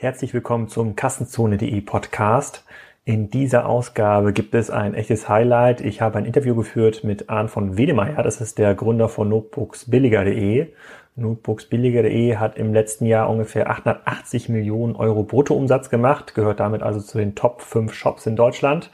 Herzlich willkommen zum Kassenzone.de Podcast. In dieser Ausgabe gibt es ein echtes Highlight. Ich habe ein Interview geführt mit Arndt von Wedemeyer. Das ist der Gründer von Notebooksbilliger.de. Notebooksbilliger.de hat im letzten Jahr ungefähr 880 Millionen Euro Bruttoumsatz gemacht, gehört damit also zu den Top 5 Shops in Deutschland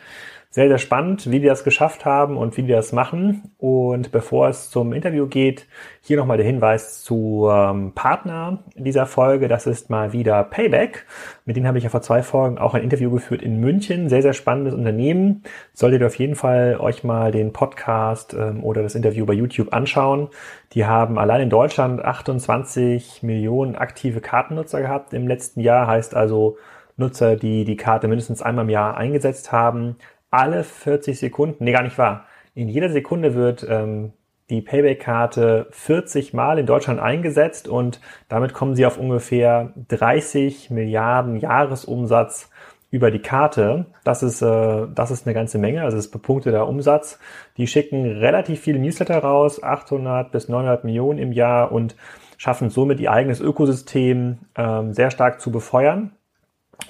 sehr, sehr spannend, wie die das geschafft haben und wie die das machen. Und bevor es zum Interview geht, hier nochmal der Hinweis zu ähm, Partner dieser Folge. Das ist mal wieder Payback. Mit denen habe ich ja vor zwei Folgen auch ein Interview geführt in München. Sehr, sehr spannendes Unternehmen. Solltet ihr auf jeden Fall euch mal den Podcast ähm, oder das Interview bei YouTube anschauen. Die haben allein in Deutschland 28 Millionen aktive Kartennutzer gehabt im letzten Jahr. Heißt also Nutzer, die die Karte mindestens einmal im Jahr eingesetzt haben alle 40 Sekunden, nee, gar nicht wahr. In jeder Sekunde wird ähm, die Payback-Karte 40 Mal in Deutschland eingesetzt und damit kommen sie auf ungefähr 30 Milliarden Jahresumsatz über die Karte. Das ist, äh, das ist eine ganze Menge, also das ist bepunkteter Umsatz. Die schicken relativ viele Newsletter raus, 800 bis 900 Millionen im Jahr und schaffen somit ihr eigenes Ökosystem ähm, sehr stark zu befeuern.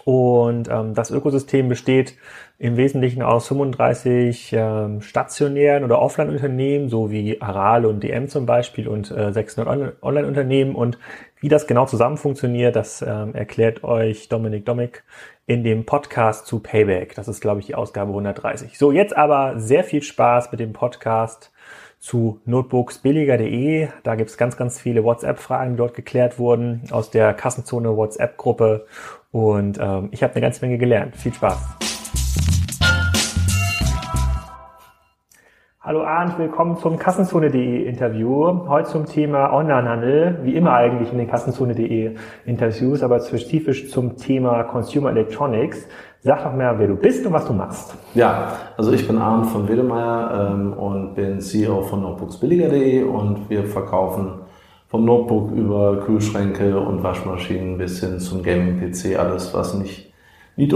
Und ähm, das Ökosystem besteht im Wesentlichen aus 35 ähm, stationären oder Offline-Unternehmen, so wie Aral und DM zum Beispiel und äh, 600 Online-Unternehmen. Und wie das genau zusammen funktioniert, das ähm, erklärt euch Dominik Domik in dem Podcast zu Payback. Das ist, glaube ich, die Ausgabe 130. So, jetzt aber sehr viel Spaß mit dem Podcast zu notebooksbilliger.de. Da gibt's ganz, ganz viele WhatsApp-Fragen, die dort geklärt wurden aus der Kassenzone WhatsApp-Gruppe. Und ähm, ich habe eine ganze Menge gelernt. Viel Spaß. Hallo Arndt, willkommen zum Kassenzone.de Interview. Heute zum Thema Onlinehandel, wie immer eigentlich in den Kassenzone.de Interviews, aber spezifisch zum Thema Consumer Electronics. Sag doch mal, wer du bist und was du machst. Ja, also ich bin Arndt von Wedemeyer ähm, und bin CEO von Notebooksbilliger.de und wir verkaufen vom Notebook über Kühlschränke und Waschmaschinen bis hin zum Gaming-PC alles, was nicht, nicht,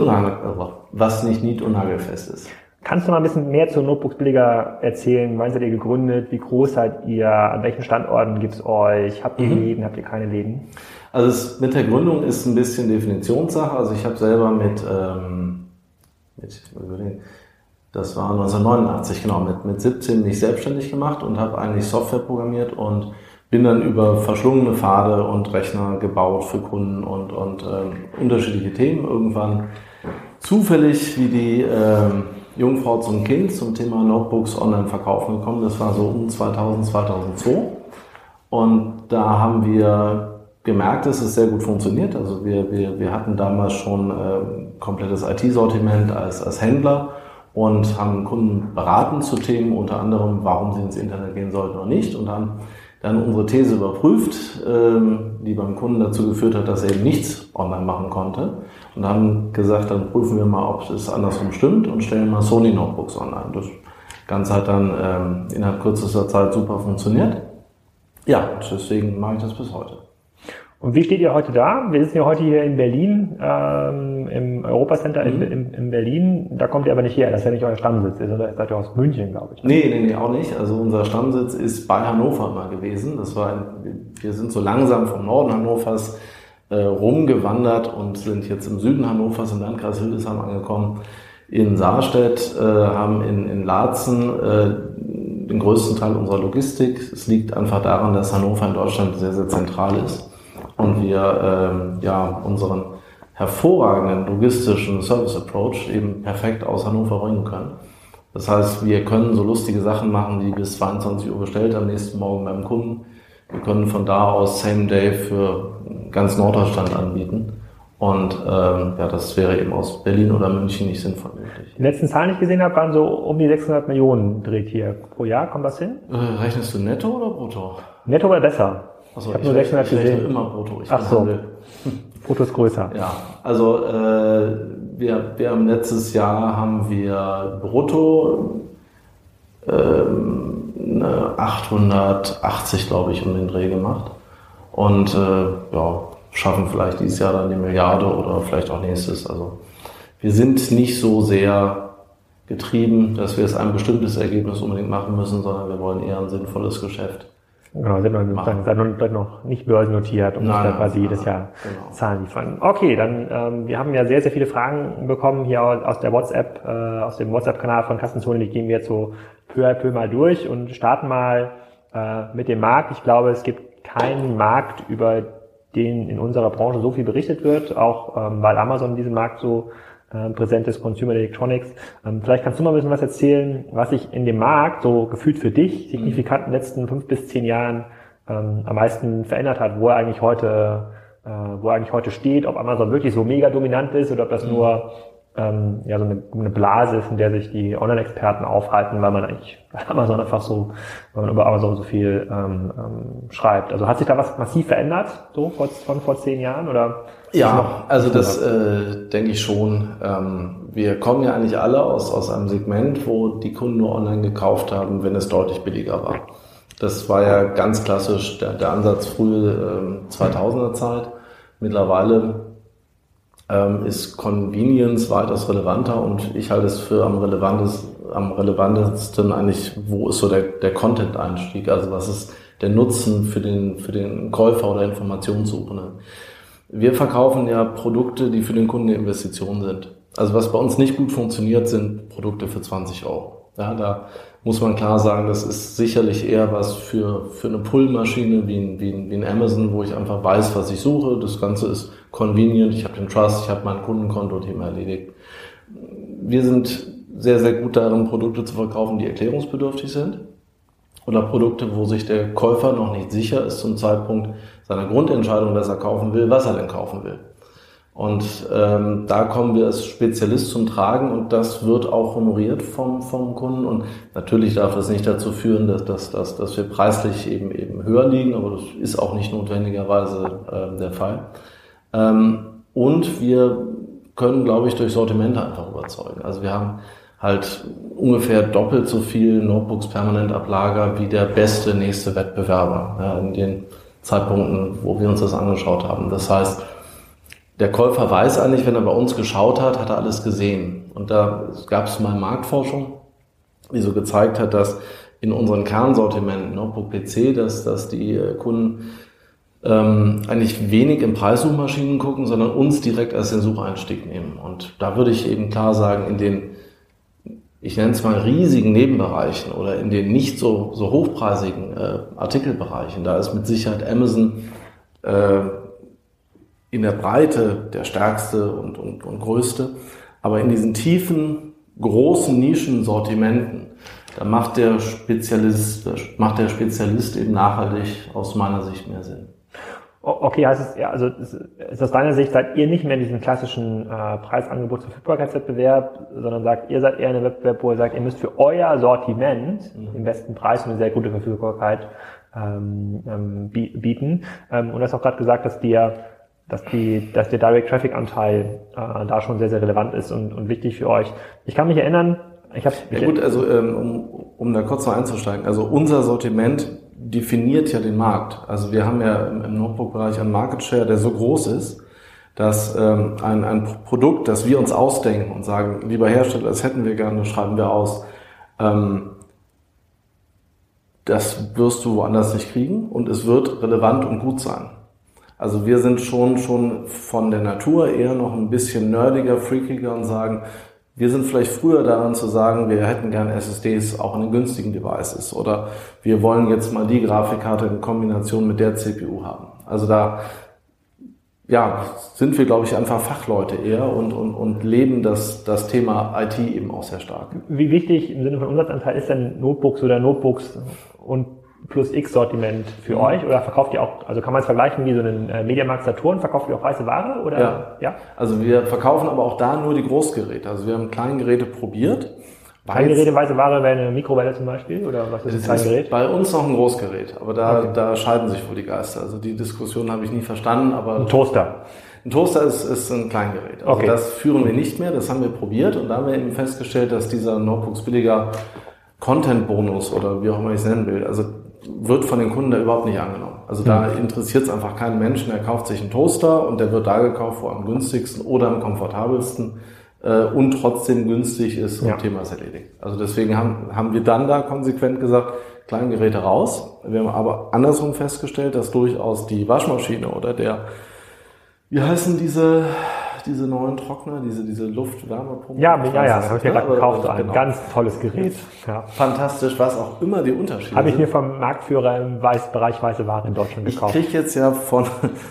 was nicht nied- und nagelfest ist. Kannst du mal ein bisschen mehr zu Notebooks Billiger erzählen? Wann seid ihr gegründet? Wie groß seid ihr? An welchen Standorten gibt's euch? Habt ihr mhm. Läden? Habt ihr keine Läden? Also es, mit der Gründung ist ein bisschen Definitionssache. Also ich habe selber mit, ähm, mit das war 1989, genau, mit, mit 17 mich selbstständig gemacht und habe eigentlich Software programmiert und bin dann über verschlungene Pfade und Rechner gebaut für Kunden und, und ähm, unterschiedliche Themen irgendwann zufällig wie die ähm, Jungfrau zum Kind zum Thema Notebooks online verkaufen gekommen. Das war so um 2000, 2002. Und da haben wir gemerkt, dass es sehr gut funktioniert. Also wir, wir, wir hatten damals schon äh, komplettes IT-Sortiment als, als Händler und haben Kunden beraten zu Themen, unter anderem, warum sie ins Internet gehen sollten oder nicht und haben dann unsere These überprüft, ähm, die beim Kunden dazu geführt hat, dass er eben nichts online machen konnte und haben gesagt, dann prüfen wir mal, ob es andersrum stimmt und stellen mal Sony Notebooks online. Das Ganze hat dann ähm, innerhalb kürzester Zeit super funktioniert. Ja, deswegen mache ich das bis heute. Und wie steht ihr heute da? Wir sitzen ja heute hier in Berlin, ähm, im Europacenter mhm. in, in, in, Berlin. Da kommt ihr aber nicht her, das ist ja nicht euer Stammsitz, oder seid ihr aus München, glaube ich. Nee, nee, nee, auch nicht. Also unser Stammsitz ist bei Hannover mal gewesen. Das war, ein, wir sind so langsam vom Norden Hannovers äh, rumgewandert und sind jetzt im Süden Hannovers im Landkreis Hildesheim angekommen. In Saarstedt, äh, haben in, in Laatzen äh, den größten Teil unserer Logistik. Es liegt einfach daran, dass Hannover in Deutschland sehr, sehr zentral ist und wir ähm, ja unseren hervorragenden logistischen Service Approach eben perfekt aus Hannover bringen können. Das heißt, wir können so lustige Sachen machen, wie bis 22 Uhr bestellt am nächsten Morgen beim Kunden. Wir können von da aus Same Day für ganz Norddeutschland anbieten. Und ähm, ja, das wäre eben aus Berlin oder München nicht sinnvoll möglich. Die letzten Zahlen, die ich gesehen habe, waren so um die 600 Millionen dreht hier pro Jahr. Kommt das hin? Äh, rechnest du netto oder brutto? Netto wäre besser. Also ich habe nur 600 gesehen. immer brutto. Ich Ach so. Handel. Brutto ist größer. Ja, also äh, wir, wir haben letztes Jahr haben wir brutto ähm, 880, glaube ich, um den Dreh gemacht. Und äh, ja, schaffen vielleicht dieses Jahr dann die Milliarde oder vielleicht auch nächstes. Also wir sind nicht so sehr getrieben, dass wir jetzt ein bestimmtes Ergebnis unbedingt machen müssen, sondern wir wollen eher ein sinnvolles Geschäft Genau, sind noch, seid noch, noch nicht börsennotiert und nein, da quasi nein, jedes Jahr genau. Zahlen liefern. Okay, dann ähm, wir haben ja sehr, sehr viele Fragen bekommen hier aus der WhatsApp, äh, aus dem WhatsApp-Kanal von Kassenzone, die gehen wir jetzt so peu à peu mal durch und starten mal äh, mit dem Markt. Ich glaube, es gibt keinen Markt, über den in unserer Branche so viel berichtet wird, auch ähm, weil Amazon diesen Markt so präsent ist, Consumer Electronics. Ähm, vielleicht kannst du mal ein bisschen was erzählen, was sich in dem Markt so gefühlt für dich signifikant in den letzten fünf bis zehn Jahren ähm, am meisten verändert hat, wo er eigentlich heute, äh, wo er eigentlich heute steht, ob Amazon wirklich so mega dominant ist oder ob das mhm. nur ähm, ja, so eine, eine Blase ist, in der sich die Online-Experten aufhalten, weil man eigentlich bei Amazon einfach so, weil man über Amazon so viel ähm, ähm, schreibt. Also hat sich da was massiv verändert, so vor, von vor zehn Jahren oder? Ja, also das äh, denke ich schon. Ähm, wir kommen ja eigentlich alle aus, aus einem Segment, wo die Kunden nur online gekauft haben, wenn es deutlich billiger war. Das war ja ganz klassisch der, der Ansatz frühe ähm, 2000er Zeit. Mittlerweile ähm, ist Convenience weitaus relevanter und ich halte es für am, relevantesten, am relevantesten eigentlich, wo ist so der, der Content-Einstieg, also was ist der Nutzen für den, für den Käufer oder Informationssuchende. Wir verkaufen ja Produkte, die für den Kunden eine Investition sind. Also was bei uns nicht gut funktioniert, sind Produkte für 20 Euro. Ja, da muss man klar sagen, das ist sicherlich eher was für, für eine Pull-Maschine wie ein, wie, ein, wie ein Amazon, wo ich einfach weiß, was ich suche. Das Ganze ist convenient, ich habe den Trust, ich habe mein Kundenkonto-Thema erledigt. Wir sind sehr, sehr gut darin, Produkte zu verkaufen, die erklärungsbedürftig sind. Oder Produkte, wo sich der Käufer noch nicht sicher ist zum Zeitpunkt seiner Grundentscheidung, dass er kaufen will, was er denn kaufen will. Und ähm, da kommen wir als Spezialist zum Tragen und das wird auch honoriert vom, vom Kunden. Und natürlich darf das nicht dazu führen, dass, dass, dass, dass wir preislich eben, eben höher liegen, aber das ist auch nicht notwendigerweise äh, der Fall. Ähm, und wir können, glaube ich, durch Sortimente einfach überzeugen. Also wir haben halt ungefähr doppelt so viel Notebooks permanent ab Lager wie der beste nächste Wettbewerber ja, in den Zeitpunkten, wo wir uns das angeschaut haben. Das heißt, der Käufer weiß eigentlich, wenn er bei uns geschaut hat, hat er alles gesehen. Und da gab es mal Marktforschung, die so gezeigt hat, dass in unseren Kernsortimenten, Notebook PC, dass, dass die äh, Kunden ähm, eigentlich wenig in Preissuchmaschinen gucken, sondern uns direkt als den Sucheinstieg nehmen. Und da würde ich eben klar sagen, in den, ich nenne es mal riesigen Nebenbereichen oder in den nicht so, so hochpreisigen äh, Artikelbereichen, da ist mit Sicherheit Amazon äh, in der Breite der stärkste und, und, und größte. Aber in diesen tiefen, großen Nischensortimenten, da macht der Spezialist, macht der Spezialist eben nachhaltig aus meiner Sicht mehr Sinn. Okay, heißt es, ja, also ist aus deiner Sicht, seid ihr nicht mehr in diesem klassischen äh, Preisangebot-Verfügbarkeitswettbewerb, sondern sagt, ihr seid eher in einem Wettbewerb, wo ihr sagt, ihr müsst für euer Sortiment mhm. den besten Preis und eine sehr gute Verfügbarkeit ähm, ähm, bieten. Ähm, und du hast auch gerade gesagt, dass dir dass, die, dass der Direct Traffic Anteil äh, da schon sehr, sehr relevant ist und, und wichtig für euch. Ich kann mich erinnern, ich habe ja gut, also ähm, um, um da kurz noch einzusteigen, also unser Sortiment definiert ja den Markt. Also wir haben ja im, Notebook-Bereich einen Market Share, der so groß ist, dass ähm, ein, ein Produkt, das wir uns ausdenken und sagen, lieber Hersteller, das hätten wir gerne, schreiben wir aus, ähm, das wirst du woanders nicht kriegen und es wird relevant und gut sein. Also wir sind schon, schon von der Natur eher noch ein bisschen nerdiger, freakiger und sagen, wir sind vielleicht früher daran zu sagen, wir hätten gern SSDs auch in den günstigen Devices oder wir wollen jetzt mal die Grafikkarte in Kombination mit der CPU haben. Also da ja, sind wir, glaube ich, einfach Fachleute eher und, und, und leben das, das Thema IT eben auch sehr stark. Wie wichtig im Sinne von Umsatzanteil ist denn Notebooks oder Notebooks und plus X-Sortiment für mhm. euch? Oder verkauft ihr auch, also kann man es vergleichen wie so einen äh, Mediamarkt Saturn, verkauft ihr auch weiße Ware? Oder? Ja. ja. Also wir verkaufen aber auch da nur die Großgeräte. Also wir haben Kleingeräte probiert. Kleingeräte, weiße Ware wäre eine Mikrowelle zum Beispiel? Oder was ist ein Kleingerät? bei uns noch ein Großgerät, aber da, okay. da scheiden sich wohl die Geister. Also die Diskussion habe ich nie verstanden, aber. Ein Toaster. Ein Toaster ist, ist ein Kleingerät. Also okay. das führen wir nicht mehr, das haben wir probiert und da haben wir eben festgestellt, dass dieser Notebooks billiger Content-Bonus oder wie auch immer ich es nennen will, also wird von den Kunden da überhaupt nicht angenommen. Also da mhm. interessiert es einfach keinen Menschen, der kauft sich einen Toaster und der wird da gekauft, wo am günstigsten oder am komfortabelsten. äh, und trotzdem günstig ist und ja. Thema ist erledigt. Also deswegen haben, haben wir dann da konsequent gesagt, Kleingeräte raus. Wir haben aber andersrum festgestellt, dass durchaus die Waschmaschine oder der, wie heißen diese, diese neuen Trockner, diese, diese Luftwärmepumpe? Ja, ja, ja, habe ich mir gerade gekauft. Ein genau. ganz tolles Gerät. Ja. Fantastisch, was auch immer die Unterschiede Habe ich mir vom Marktführer im Weiß, Bereich weiße Ware in Deutschland gekauft. Ich kriege jetzt ja von,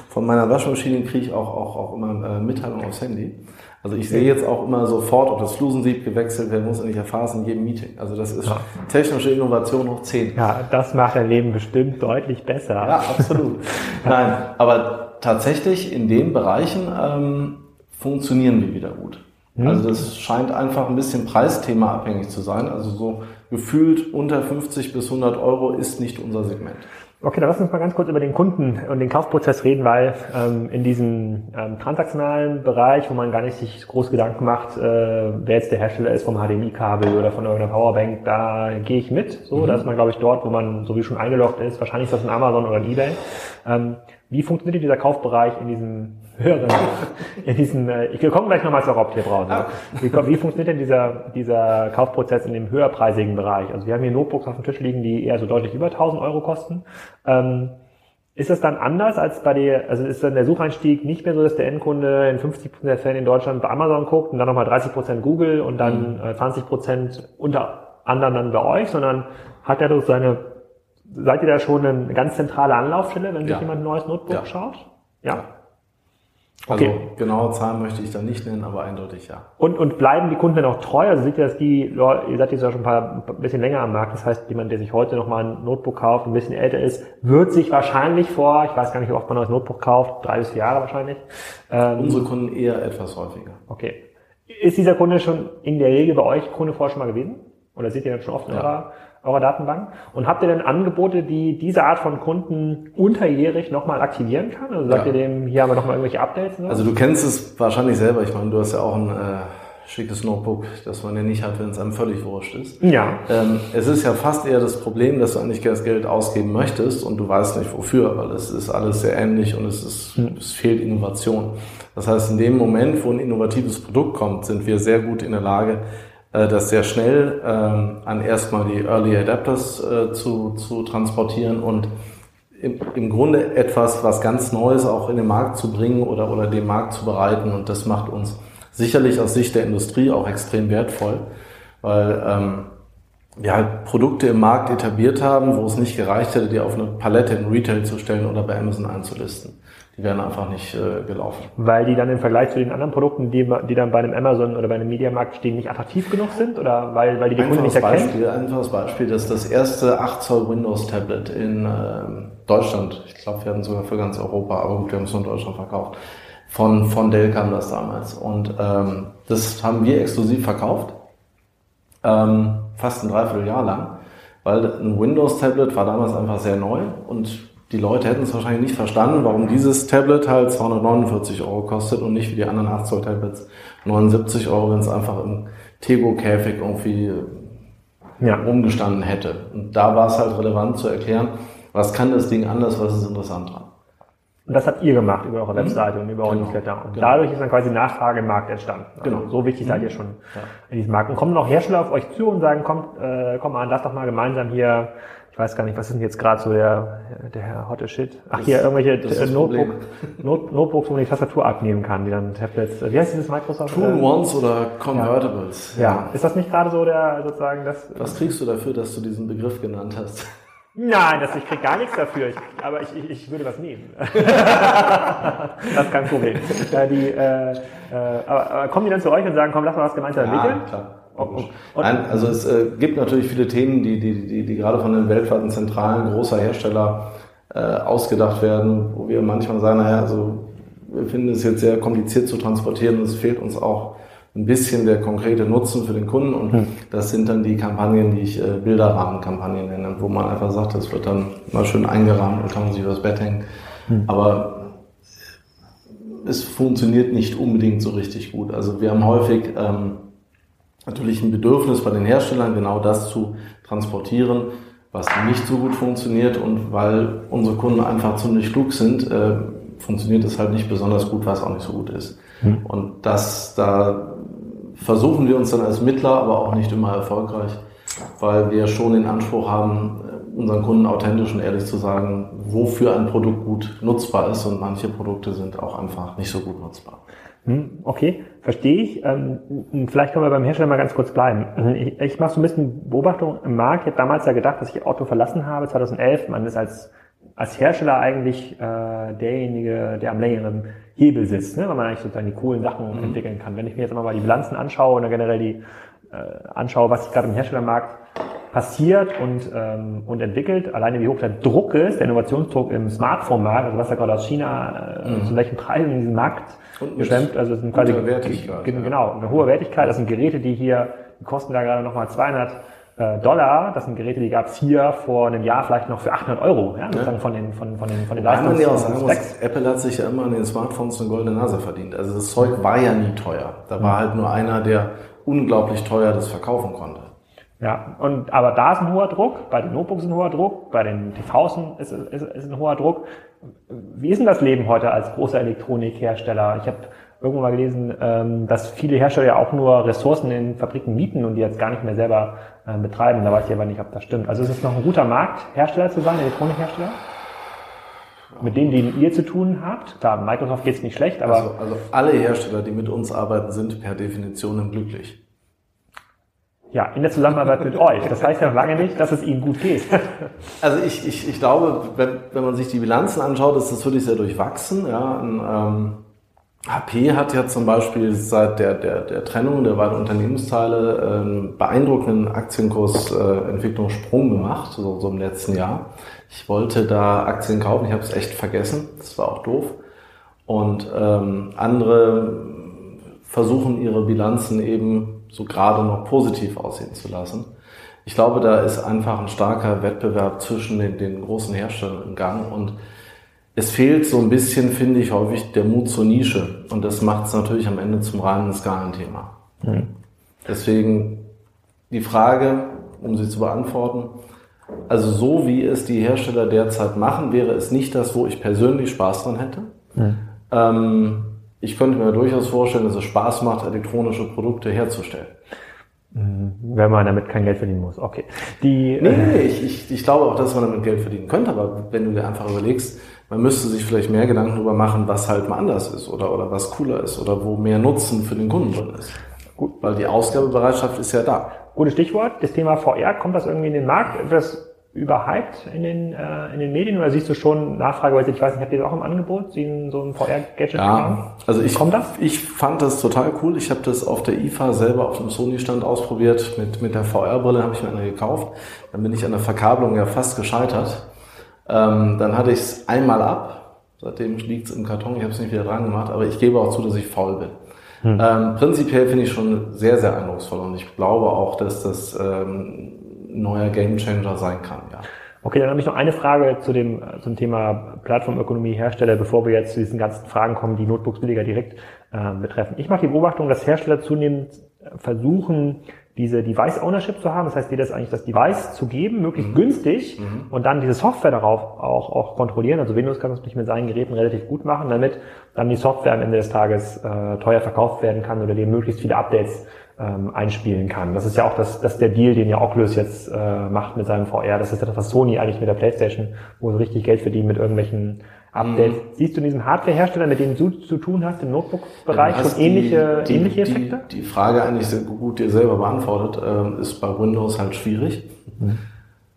von meiner Waschmaschine kriege ich auch, auch, auch immer äh, Mitteilungen aufs Handy. Also ich sehe jetzt auch immer sofort, ob das Flusensieb gewechselt werden muss und ich erfahre es in jedem Meeting. Also das ist ja. technische Innovation hoch 10. Ja, das macht dein Leben bestimmt deutlich besser. Ja, absolut. Nein, aber tatsächlich in den Bereichen ähm, funktionieren wir wieder gut. Mhm. Also das scheint einfach ein bisschen Preisthema abhängig zu sein. Also so gefühlt unter 50 bis 100 Euro ist nicht unser Segment. Okay, dann lass uns mal ganz kurz über den Kunden und den Kaufprozess reden, weil ähm, in diesem ähm, transaktionalen Bereich, wo man gar nicht sich groß Gedanken macht, äh, wer jetzt der Hersteller ist vom HDMI-Kabel oder von irgendeiner Powerbank, da gehe ich mit. So, mhm. da ist man, glaube ich, dort, wo man so wie schon eingeloggt ist. Wahrscheinlich ist das ein Amazon oder ein eBay. Ähm, wie funktioniert dieser Kaufbereich in diesem höheren, in diesem, äh, ich komme gleich nochmal zur Raubtierbrause. Wie, wie funktioniert denn dieser, dieser Kaufprozess in dem höherpreisigen Bereich? Also wir haben hier Notebooks auf dem Tisch liegen, die eher so deutlich über 1000 Euro kosten. Ähm, ist das dann anders als bei der, also ist dann der Sucheinstieg nicht mehr so, dass der Endkunde in 50% der Fälle in Deutschland bei Amazon guckt und dann nochmal 30% Google und dann mhm. 20% unter anderem dann bei euch, sondern hat er durch seine Seid ihr da schon eine ganz zentrale Anlaufstelle, wenn sich ja. jemand ein neues Notebook ja. schaut? Ja. Also okay. genaue Zahlen möchte ich da nicht nennen, aber eindeutig ja. Und, und bleiben die Kunden dann auch treu? Also seht ihr, dass die ihr seid jetzt ja schon ein, paar, ein bisschen länger am Markt, das heißt, jemand, der sich heute nochmal ein Notebook kauft, ein bisschen älter ist, wird sich wahrscheinlich vor, ich weiß gar nicht, wie oft man ein neues Notebook kauft, drei bis vier Jahre wahrscheinlich. Ähm, Unsere Kunden eher etwas häufiger. Okay. Ist dieser Kunde schon in der Regel bei euch Kunde vorher schon mal gewesen? Oder seht ihr das schon oft in ja. eurer eurer Datenbank? Und habt ihr denn Angebote, die diese Art von Kunden unterjährig nochmal aktivieren kann? Also sagt ja. ihr dem, hier haben wir nochmal irgendwelche Updates? Also du kennst es wahrscheinlich selber. Ich meine, du hast ja auch ein äh, schickes Notebook, das man ja nicht hat, wenn es einem völlig wurscht ist. Ja. Ähm, es ist ja fast eher das Problem, dass du eigentlich das Geld ausgeben möchtest und du weißt nicht wofür, weil es ist alles sehr ähnlich und es, ist, hm. es fehlt Innovation. Das heißt, in dem Moment, wo ein innovatives Produkt kommt, sind wir sehr gut in der Lage, das sehr schnell ähm, an erstmal die Early Adapters äh, zu, zu transportieren und im, im Grunde etwas, was ganz Neues auch in den Markt zu bringen oder, oder den Markt zu bereiten. Und das macht uns sicherlich aus Sicht der Industrie auch extrem wertvoll, weil ähm, wir halt Produkte im Markt etabliert haben, wo es nicht gereicht hätte, die auf eine Palette in Retail zu stellen oder bei Amazon einzulisten die wären einfach nicht äh, gelaufen. Weil die dann im Vergleich zu den anderen Produkten, die, die dann bei einem Amazon oder bei einem Mediamarkt stehen, nicht attraktiv genug sind? Oder weil, weil die die Kunden nicht erkennen? Beispiel, einfaches Beispiel, dass das erste 8 Zoll Windows Tablet in äh, Deutschland, ich glaube, wir hatten sogar für ganz Europa, aber gut, wir haben es nur in Deutschland verkauft, von, von Dell kam das damals. Und ähm, das haben wir exklusiv verkauft, ähm, fast ein Dreivierteljahr lang, weil ein Windows-Tablet war damals einfach sehr neu und die Leute hätten es wahrscheinlich nicht verstanden, warum dieses Tablet halt 249 Euro kostet und nicht wie die anderen 8 Zoll Tablets 79 Euro, wenn es einfach im Tego-Käfig irgendwie ja. rumgestanden hätte. Und da war es halt relevant zu erklären, was kann das Ding anders, was ist interessant dran. Und das habt ihr gemacht über eure mhm. Webseite und über eure genau. Newsletter. Und genau. dadurch ist dann quasi Nachfrage im Markt entstanden. Also genau. So wichtig mhm. seid ihr schon ja. in diesem Markt. Und kommen noch Hersteller auf euch zu und sagen, kommt, äh, komm an, lass doch mal gemeinsam hier ich weiß gar nicht, was ist denn jetzt gerade so der, der hotte Shit? Ach, hier irgendwelche äh, Notebook, Not, Notebooks, wo man die Tastatur abnehmen kann, die dann Tablets, wie heißt dieses Microsoft? Two-in-Ones oder Convertibles. Ja. ja. Ist das nicht gerade so der, sozusagen, das? Was kriegst du dafür, dass du diesen Begriff genannt hast? Nein, das, ich krieg gar nichts dafür, ich, aber ich, ich, ich würde was nehmen. das ist kein Problem. Die, äh, äh, aber, aber kommen die dann zu euch und sagen, komm, lass mal was gemeinsam entwickeln? Ja, klar. Nein, also es äh, gibt natürlich viele Themen, die, die, die, die gerade von den weltweiten Zentralen großer Hersteller äh, ausgedacht werden, wo wir manchmal sagen, naja, also wir finden es jetzt sehr kompliziert zu transportieren und es fehlt uns auch ein bisschen der konkrete Nutzen für den Kunden und hm. das sind dann die Kampagnen, die ich äh, Bilderrahmenkampagnen nenne, wo man einfach sagt, das wird dann mal schön eingerahmt und kann man sich übers Bett hängen. Hm. Aber es funktioniert nicht unbedingt so richtig gut. Also wir haben häufig ähm, natürlich ein Bedürfnis bei den Herstellern, genau das zu transportieren, was nicht so gut funktioniert und weil unsere Kunden einfach ziemlich klug sind, äh, funktioniert es halt nicht besonders gut, was auch nicht so gut ist. Mhm. Und das, da versuchen wir uns dann als Mittler, aber auch nicht immer erfolgreich, weil wir schon den Anspruch haben, unseren Kunden authentisch und ehrlich zu sagen, wofür ein Produkt gut nutzbar ist und manche Produkte sind auch einfach nicht so gut nutzbar. Hm, okay, verstehe ich. Ähm, vielleicht können wir beim Hersteller mal ganz kurz bleiben. Ich, ich mache so ein bisschen Beobachtung im Markt. Ich habe damals ja gedacht, dass ich Auto verlassen habe, 2011. Man ist als, als Hersteller eigentlich äh, derjenige, der am längeren Hebel sitzt, ne? weil man eigentlich sozusagen die coolen Sachen mhm. entwickeln kann. Wenn ich mir jetzt mal die Bilanzen anschaue oder generell die äh, anschaue, was sich gerade im Herstellermarkt passiert und, ähm, und entwickelt, alleine wie hoch der Druck ist, der Innovationsdruck im Smartphone-Markt, also was da gerade aus China, äh, mhm. zu welchen Preisen in diesem Markt geschwemmt, also es sind quasi, Wertigkeit, genau, eine hohe Wertigkeit, das sind Geräte, die hier, die kosten da gerade nochmal 200 äh, Dollar, das sind Geräte, die gab es hier vor einem Jahr vielleicht noch für 800 Euro, ja, sozusagen ja. von den, von, von den, von den Leistungen. Apple hat sich ja immer an den Smartphones eine goldene Nase verdient. Also das Zeug war ja nie teuer. Da war halt nur einer, der unglaublich teuer das verkaufen konnte. Ja, und, aber da ist ein hoher Druck, bei den Notebooks ist ein hoher Druck, bei den TVs ist, ist, ist ein hoher Druck. Wie ist denn das Leben heute als großer Elektronikhersteller? Ich habe irgendwo mal gelesen, ähm, dass viele Hersteller ja auch nur Ressourcen in Fabriken mieten und die jetzt gar nicht mehr selber äh, betreiben. Da weiß ich aber nicht, ob das stimmt. Also ist es noch ein guter Markt, Hersteller zu sein, Elektronikhersteller? Mit denen, die ihr zu tun habt? Klar, Microsoft geht es nicht schlecht, aber... Also, also alle Hersteller, die mit uns arbeiten, sind per Definition glücklich. Ja, in der Zusammenarbeit mit euch. Das heißt ja lange nicht, dass es ihnen gut geht. Also ich, ich, ich glaube, wenn, wenn man sich die Bilanzen anschaut, ist das wirklich sehr durchwachsen. Ja, und, ähm, HP hat ja zum Beispiel seit der, der, der Trennung der beiden Unternehmensteile einen beeindruckenden Aktienkursentwicklung Sprung gemacht, so, so im letzten Jahr. Ich wollte da Aktien kaufen, ich habe es echt vergessen, das war auch doof. Und ähm, andere versuchen ihre Bilanzen eben so gerade noch positiv aussehen zu lassen. Ich glaube, da ist einfach ein starker Wettbewerb zwischen den, den großen Herstellern im Gang und es fehlt so ein bisschen, finde ich, häufig der Mut zur Nische und das macht es natürlich am Ende zum reinen Skalenthema. Mhm. Deswegen die Frage, um sie zu beantworten, also so wie es die Hersteller derzeit machen, wäre es nicht das, wo ich persönlich Spaß dran hätte. Mhm. Ähm, ich könnte mir durchaus vorstellen, dass es Spaß macht, elektronische Produkte herzustellen. Mhm. Wenn man damit kein Geld verdienen muss. Okay. Die, nee, nee, ich, ich, ich glaube auch, dass man damit Geld verdienen könnte, aber wenn du dir einfach überlegst, man müsste sich vielleicht mehr Gedanken darüber machen, was halt mal anders ist oder, oder was cooler ist oder wo mehr Nutzen für den Kunden drin ist. Gut. Weil die Ausgabebereitschaft ist ja da. Gutes Stichwort. Das Thema VR, kommt das irgendwie in den Markt? Das überhyped in den, äh, in den Medien oder siehst du schon Nachfrage, weil ich weiß nicht, habt ihr das auch im Angebot, so ein VR-Gadget? Ja, also ich, Kommt das? ich fand das total cool. Ich habe das auf der IFA selber auf dem Sony-Stand ausprobiert. Mit, mit der VR-Brille habe ich mir eine gekauft. Dann bin ich an der Verkabelung ja fast gescheitert. Ähm, dann hatte ich es einmal ab. Seitdem liegt es im Karton. Ich habe es nicht wieder dran gemacht, aber ich gebe auch zu, dass ich faul bin. Hm. Ähm, prinzipiell finde ich schon sehr, sehr eindrucksvoll und ich glaube auch, dass das ähm, neuer Gamechanger sein kann, ja. Okay, dann habe ich noch eine Frage zu dem zum Thema Plattformökonomie Hersteller, bevor wir jetzt zu diesen ganzen Fragen kommen, die Notebooks billiger direkt äh, betreffen. Ich mache die Beobachtung, dass Hersteller zunehmend versuchen, diese Device Ownership zu haben. Das heißt, dir das eigentlich das Device zu geben, möglichst mhm. günstig mhm. und dann diese Software darauf auch, auch kontrollieren. Also Windows kann das nicht mit seinen Geräten relativ gut machen, damit dann die Software am Ende des Tages äh, teuer verkauft werden kann oder dem möglichst viele Updates ähm, einspielen kann. Das ist ja auch das, das der Deal, den ja Oculus jetzt äh, macht mit seinem VR. Das ist ja das, was Sony eigentlich mit der PlayStation, wo sie richtig Geld verdienen mit irgendwelchen Updates. Mhm. Siehst du in diesem Hardware-Hersteller, mit dem du zu tun hast, im Notebook-Bereich schon ähnliche, die, ähnliche Effekte? Die, die, Frage eigentlich sehr gut dir selber beantwortet, äh, ist bei Windows halt schwierig. Mhm.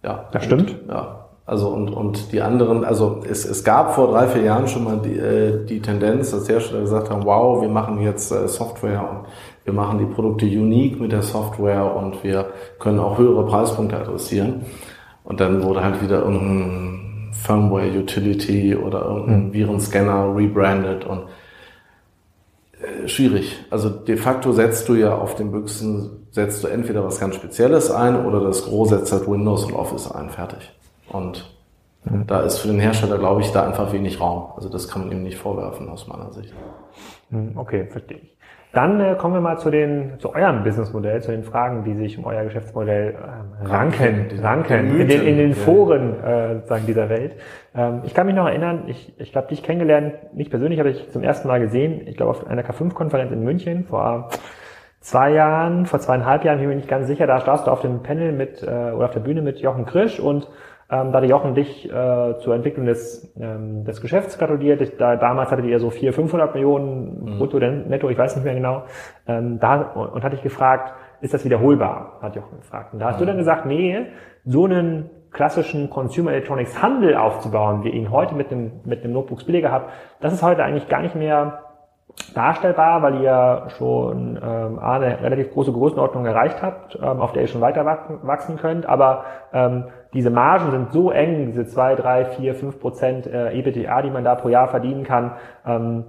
Ja. Das stimmt. Und, ja. Also und, und die anderen, also es, es gab vor drei, vier Jahren schon mal die, äh, die Tendenz, dass Hersteller gesagt haben, wow, wir machen jetzt äh, Software und wir machen die Produkte unique mit der Software und wir können auch höhere Preispunkte adressieren. Und dann wurde halt wieder irgendein Firmware Utility oder irgendein hm. Virenscanner rebranded und äh, schwierig. Also de facto setzt du ja auf den Büchsen, setzt du entweder was ganz Spezielles ein oder das Gros setzt halt Windows und Office ein, fertig. Und mhm. da ist für den Hersteller, glaube ich, da einfach wenig Raum. Also das kann man ihm nicht vorwerfen aus meiner Sicht. Hm, okay, verstehe ich. Dann äh, kommen wir mal zu den zu eurem Businessmodell, zu den Fragen, die sich um euer Geschäftsmodell äh, ranken, ranken in den, in den Foren äh, sagen dieser Welt. Ähm, ich kann mich noch erinnern, ich, ich glaube, dich kennengelernt, nicht persönlich, habe ich zum ersten Mal gesehen, ich glaube auf einer K5-Konferenz in München vor zwei Jahren, vor zweieinhalb Jahren, bin ich mir nicht ganz sicher, da startest du auf dem Panel mit, äh, oder auf der Bühne mit Jochen Krisch und ähm, da hatte Jochen dich äh, zur Entwicklung des, ähm, des Geschäfts gratuliert. Ich, da, damals hattet ihr so 400, 500 Millionen mhm. brutto, netto, ich weiß nicht mehr genau. Ähm, da, und, und hatte ich gefragt, ist das wiederholbar? Hat Jochen gefragt. Und da hast mhm. du dann gesagt, nee, so einen klassischen Consumer Electronics Handel aufzubauen, wie ihn heute mit dem, mit dem Notebooks billiger habt, das ist heute eigentlich gar nicht mehr darstellbar, weil ihr schon ähm, eine relativ große Größenordnung erreicht habt, ähm, auf der ihr schon weiter wachsen könnt. Aber ähm, diese Margen sind so eng, diese zwei, drei, vier, fünf Prozent äh, EBITDA, die man da pro Jahr verdienen kann. Ähm,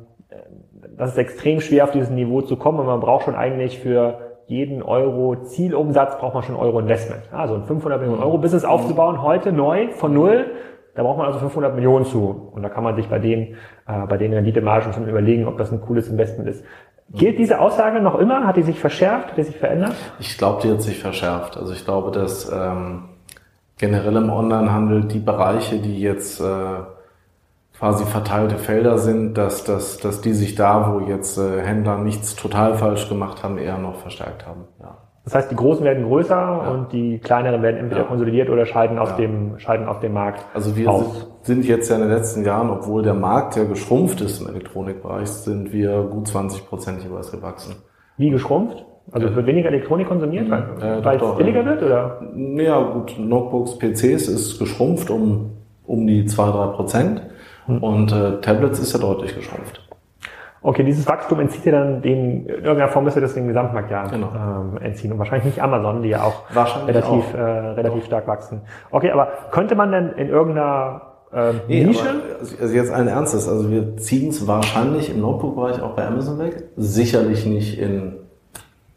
das ist extrem schwer, auf dieses Niveau zu kommen. Und man braucht schon eigentlich für jeden Euro Zielumsatz braucht man schon Euro Investment. Also ein 500 Millionen Euro Business aufzubauen, heute neu, von null, da braucht man also 500 Millionen zu. Und da kann man sich bei den, äh, bei den Renditemargen schon überlegen, ob das ein cooles Investment ist. Gilt diese Aussage noch immer? Hat die sich verschärft? Hat die sich verändert? Ich glaube, die hat sich verschärft. Also ich glaube, dass ähm, generell im Onlinehandel die Bereiche, die jetzt äh, quasi verteilte Felder sind, dass, dass, dass die sich da, wo jetzt äh, Händler nichts total falsch gemacht haben, eher noch verstärkt haben. Ja. Das heißt, die Großen werden größer ja. und die kleineren werden entweder ja. konsolidiert oder scheiden aus, ja. dem, scheiden aus dem Markt. Also wir aus. sind jetzt ja in den letzten Jahren, obwohl der Markt ja geschrumpft ist im Elektronikbereich, sind wir gut 20 Prozent jeweils gewachsen. Wie geschrumpft? Also es wird weniger Elektronik konsumiert, weil, äh, weil es billiger wird, oder? Ja, gut, Notebooks, PCs ist geschrumpft um, um die 2-3 Prozent hm. und äh, Tablets ist ja deutlich geschrumpft. Okay, dieses Wachstum entzieht ihr dann dem, in irgendeiner Form müsst ihr das dem Gesamtmarkt ja genau. ähm, entziehen. Und wahrscheinlich nicht Amazon, die ja auch relativ, auch. Äh, relativ stark wachsen. Okay, aber könnte man denn in irgendeiner ähm, nee, Nische? Aber, also jetzt allen Ernstes, also wir ziehen es wahrscheinlich im Notebook-Bereich auch bei Amazon weg. Sicherlich nicht in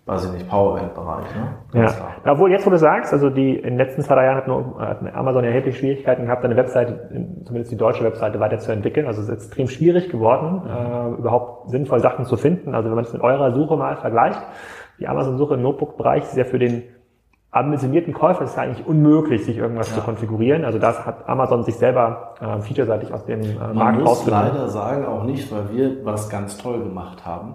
weiß ich nicht, Powerbank-Bereich. Ne? ja. ja, obwohl jetzt, wo du sagst, also die in den letzten zwei, drei Jahren hat, nur, hat Amazon erheblich Schwierigkeiten gehabt, eine Webseite, zumindest die deutsche Webseite, weiterzuentwickeln. Also es ist extrem schwierig geworden, mhm. äh, überhaupt sinnvoll Sachen zu finden. Also wenn man es mit eurer Suche mal vergleicht, die Amazon-Suche im Notebook-Bereich ist ja für den ambitionierten Käufer ist es eigentlich unmöglich, sich irgendwas ja. zu konfigurieren. Also das hat Amazon sich selber äh, featureseitig aus dem äh, Markt rausgenommen. Man muss leider sagen, auch nicht, weil wir was ganz toll gemacht haben.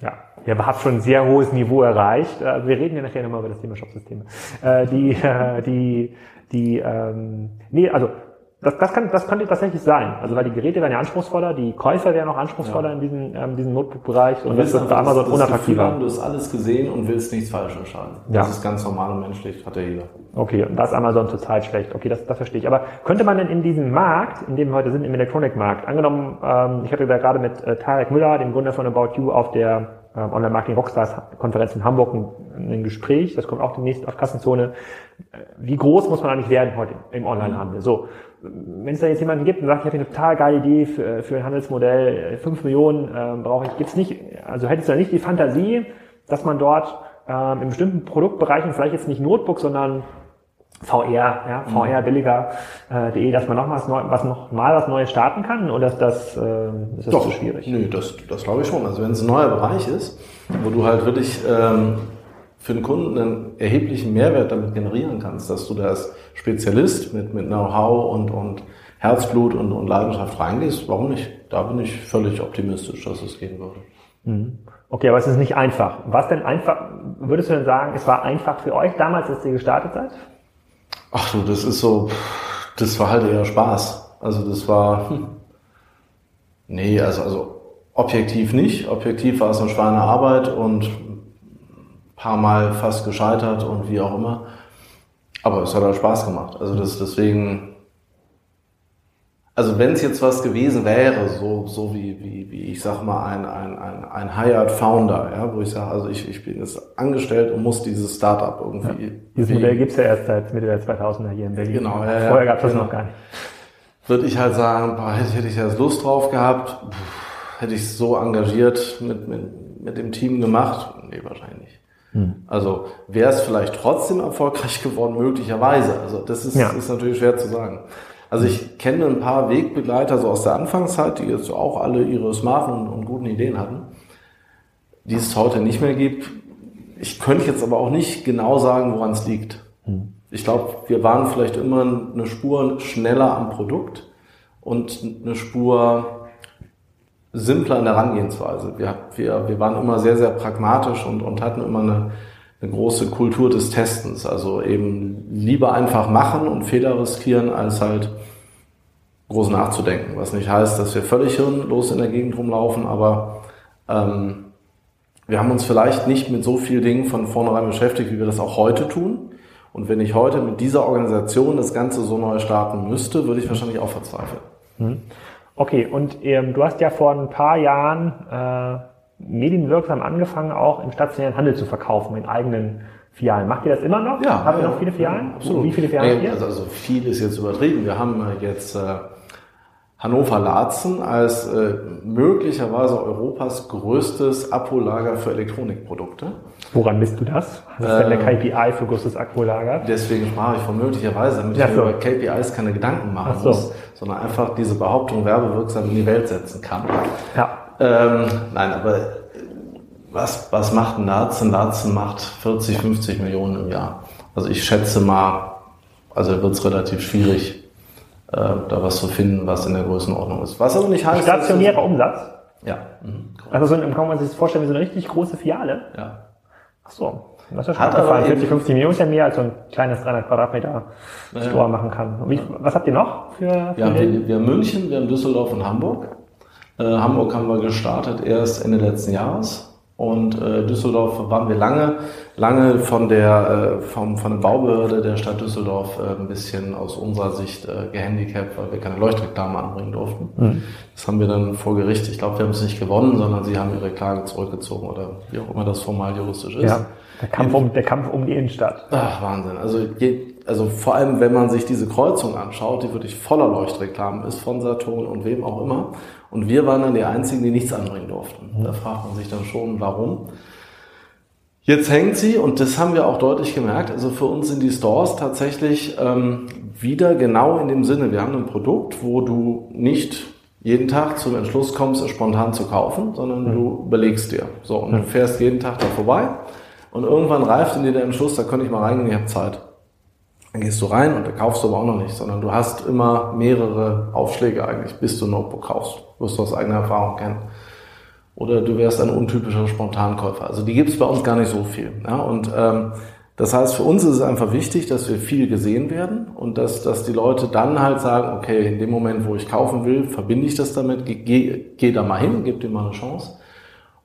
Ja, ihr habt schon ein sehr hohes Niveau erreicht. Äh, wir reden ja nachher nochmal über das Thema Shopsysteme. Äh, die, äh, die, die, ähm, nee, also das, das, kann, das könnte tatsächlich sein. Also weil die Geräte werden ja anspruchsvoller, die Käufer werden auch anspruchsvoller ja. in diesem, ähm, diesem Notebook-Bereich und das ist bei Amazon das unattraktiver. Haben, du hast alles gesehen und willst nichts falsch entscheiden. Ja. Das ist ganz normal und menschlich, hat ja jeder. Okay, und das ist Amazon zurzeit schlecht. Okay, das, das verstehe ich. Aber könnte man denn in diesem Markt, in dem wir heute sind, im Elektronikmarkt, angenommen, ähm, ich hatte da gerade mit äh, Tarek Müller, dem Gründer von About You, auf der ähm, Online-Marketing Rockstars Konferenz in Hamburg ein, ein, Gespräch, das kommt auch demnächst auf Kassenzone. Äh, wie groß muss man eigentlich werden heute im Onlinehandel? So, wenn es da jetzt jemanden gibt und sagt, ich habe eine total geile Idee für, für ein Handelsmodell, 5 Millionen äh, brauche ich, gibt's nicht, also hättest du da nicht die Fantasie, dass man dort ähm, in bestimmten Produktbereichen vielleicht jetzt nicht Notebook, sondern VR, ja, VR billiger äh, dass man noch was, neu, was noch mal was Neues starten kann oder ist das, äh, ist das Doch, zu schwierig? Nö, das, das glaube ich schon. Also wenn es ein neuer Bereich ist, wo du halt wirklich ähm, für den Kunden einen erheblichen Mehrwert damit generieren kannst, dass du da als Spezialist mit, mit Know-how und, und Herzblut und, und Leidenschaft reingehst, warum nicht? Da bin ich völlig optimistisch, dass es gehen würde. Mhm. Okay, aber es ist nicht einfach. Was denn einfach, würdest du denn sagen, es war einfach für euch damals, als ihr gestartet seid? Ach du, das ist so, das war halt eher Spaß. Also das war, hm. nee, also, also objektiv nicht. Objektiv war es eine Schweinearbeit und ein paar Mal fast gescheitert und wie auch immer. Aber es hat halt Spaß gemacht. Also das, deswegen, also wenn es jetzt was gewesen wäre, so, so wie, wie, wie ich sag mal, ein, ein, ein, ein Hired Founder, ja, wo ich sage, also ich, ich bin jetzt angestellt und muss dieses Startup irgendwie. Ja, dieses Modell gibt's ja erst seit Mitte der 2000er hier in Berlin. Genau, ja, Vorher gab's das genau. noch gar nicht. Würde ich halt sagen, boah, hätte ich jetzt Lust drauf gehabt, hätte ich es so engagiert mit, mit, mit dem Team gemacht? Nee, wahrscheinlich nicht. Hm. Also wäre es vielleicht trotzdem erfolgreich geworden, möglicherweise. Also das ist, ja. ist natürlich schwer zu sagen. Also ich kenne ein paar Wegbegleiter so aus der Anfangszeit, die jetzt auch alle ihre smarten und guten Ideen hatten, die es heute nicht mehr gibt. Ich könnte jetzt aber auch nicht genau sagen, woran es liegt. Hm. Ich glaube, wir waren vielleicht immer eine Spur schneller am Produkt und eine Spur simpler in der Herangehensweise. Wir, wir, wir waren immer sehr, sehr pragmatisch und, und hatten immer eine, eine große Kultur des Testens. Also eben lieber einfach machen und Fehler riskieren, als halt groß nachzudenken. Was nicht heißt, dass wir völlig hirnlos in der Gegend rumlaufen, aber ähm, wir haben uns vielleicht nicht mit so vielen Dingen von vornherein beschäftigt, wie wir das auch heute tun. Und wenn ich heute mit dieser Organisation das Ganze so neu starten müsste, würde ich wahrscheinlich auch verzweifeln. Hm. Okay, und ähm, du hast ja vor ein paar Jahren äh, medienwirksam angefangen, auch im stationären Handel zu verkaufen, in eigenen Filialen. Macht ihr das immer noch? Ja. Haben wir ja, noch viele Filialen? Ja, absolut. Wie viele Filialen habt ihr? Also, also viel ist jetzt übertrieben. Wir haben äh, jetzt äh, Hannover Laatzen als äh, möglicherweise Europas größtes Abhollager für Elektronikprodukte. Woran misst du das? Was ist denn der Ähm, KPI für größtes Akkulager? Deswegen sprach ich von möglicherweise, damit Ja, ich mir so. über KPIs keine Gedanken machen Ach so. muss, sondern einfach diese Behauptung werbewirksam in die Welt setzen kann. Ja. Ähm, nein, aber was, was macht ein Laatzen? Laatzen macht 40, 50 Millionen im Jahr. Also ich schätze mal, also wird es relativ schwierig, äh, da was zu finden, was in der Größenordnung ist. Was aber nicht heißt, Stationärer Umsatz? Ja. Mhm. Also so, ein- kann man sich das vorstellen wie so eine richtig große Filiale? ja. Ach so. Das ist ja schon abgefahren. eben- 40, 50 Millionen ist ja mehr als so ein kleines 300 Quadratmeter Ja. Store machen kann. Wie, was habt ihr noch für, für Wir haben, wir, wir haben München, wir haben Düsseldorf und Hamburg. Äh, Hamburg haben wir gestartet erst Ende letzten Jahres. Und äh, Düsseldorf waren wir lange, lange von der, äh, vom, von der Baubehörde der Stadt Düsseldorf äh, ein bisschen aus unserer Sicht äh, gehandicapt, weil wir keine Leuchtreklame anbringen durften. Mhm. Das haben wir dann vor Gericht, ich glaube, wir haben es nicht gewonnen, sondern sie haben ihre Klage zurückgezogen oder wie auch immer das formal juristisch ist. Ja, der Kampf, um, der Kampf um die Innenstadt. Ach, Wahnsinn. Also, je, also vor allem, wenn man sich diese Kreuzung anschaut, die wirklich voller Leuchtreklamen ist, von Saturn und wem auch immer. Und wir waren dann die Einzigen, die nichts anbringen durften. Da fragt man sich dann schon, warum. Jetzt hängt sie, und das haben wir auch deutlich gemerkt, also für uns sind die Stores tatsächlich ähm, wieder genau in dem Sinne, wir haben ein Produkt, wo du nicht jeden Tag zum Entschluss kommst, es spontan zu kaufen, sondern du überlegst dir. So, und du fährst jeden Tag da vorbei und irgendwann reift in dir der Entschluss, da könnte ich mal reingehen, ich habe Zeit. Dann gehst du rein und da kaufst du aber auch noch nicht, sondern du hast immer mehrere Aufschläge eigentlich, bis du ein Notebook kaufst. Wirst du aus eigener Erfahrung kennen. Oder du wärst ein untypischer Spontankäufer. Also die gibt es bei uns gar nicht so viel. Ja? Und ähm, das heißt, für uns ist es einfach wichtig, dass wir viel gesehen werden und dass, dass die Leute dann halt sagen, okay, in dem Moment, wo ich kaufen will, verbinde ich das damit, geh, geh, da mal hin, gib dir mal eine Chance.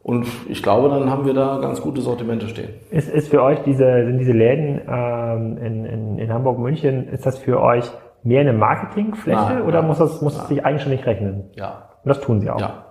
Und ich glaube, dann haben wir da ganz gute Sortimente stehen. Ist, ist für euch diese, sind diese Läden ähm, in, in, in Hamburg, München, ist das für euch mehr eine Marketingfläche Nein, oder nein, muss das, muss das sich eigenständig rechnen? Ja. Und das tun sie auch. Ja.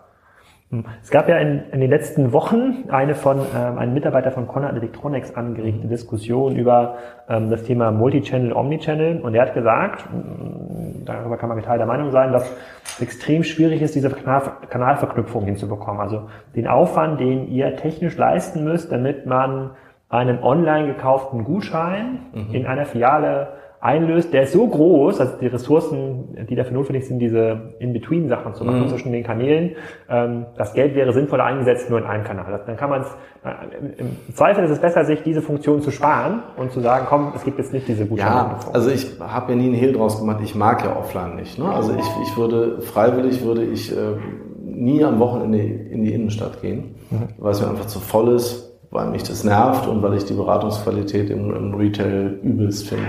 Es gab ja in, in den letzten Wochen eine von ähm, einem Mitarbeiter von Conrad Electronics angeregte Diskussion über ähm, das Thema Multichannel, Omnichannel und er hat gesagt, mh, darüber kann man geteilter Meinung sein, dass es extrem schwierig ist, diese Kanal, Kanalverknüpfung hinzubekommen. Also den Aufwand, den ihr technisch leisten müsst, damit man einen online gekauften Gutschein in einer Filiale einlöst, der ist so groß, also die Ressourcen, die dafür notwendig sind, diese In-Between-Sachen zu machen Mhm. zwischen den Kanälen, ähm, das Geld wäre sinnvoller eingesetzt nur in einem Kanal. Dann kann man es, äh, im Zweifel ist es besser, sich diese Funktion zu sparen und zu sagen, komm, es gibt jetzt nicht diese Gutscheine. Ja, also ich habe ja nie einen Hehl draus gemacht, ich mag ja offline nicht. Ne? Also ich, ich würde, freiwillig würde ich äh, nie am Wochenende in die Innenstadt gehen, weil es mir einfach zu voll ist, weil mich das nervt und weil ich die Beratungsqualität im, im Retail übelst finde.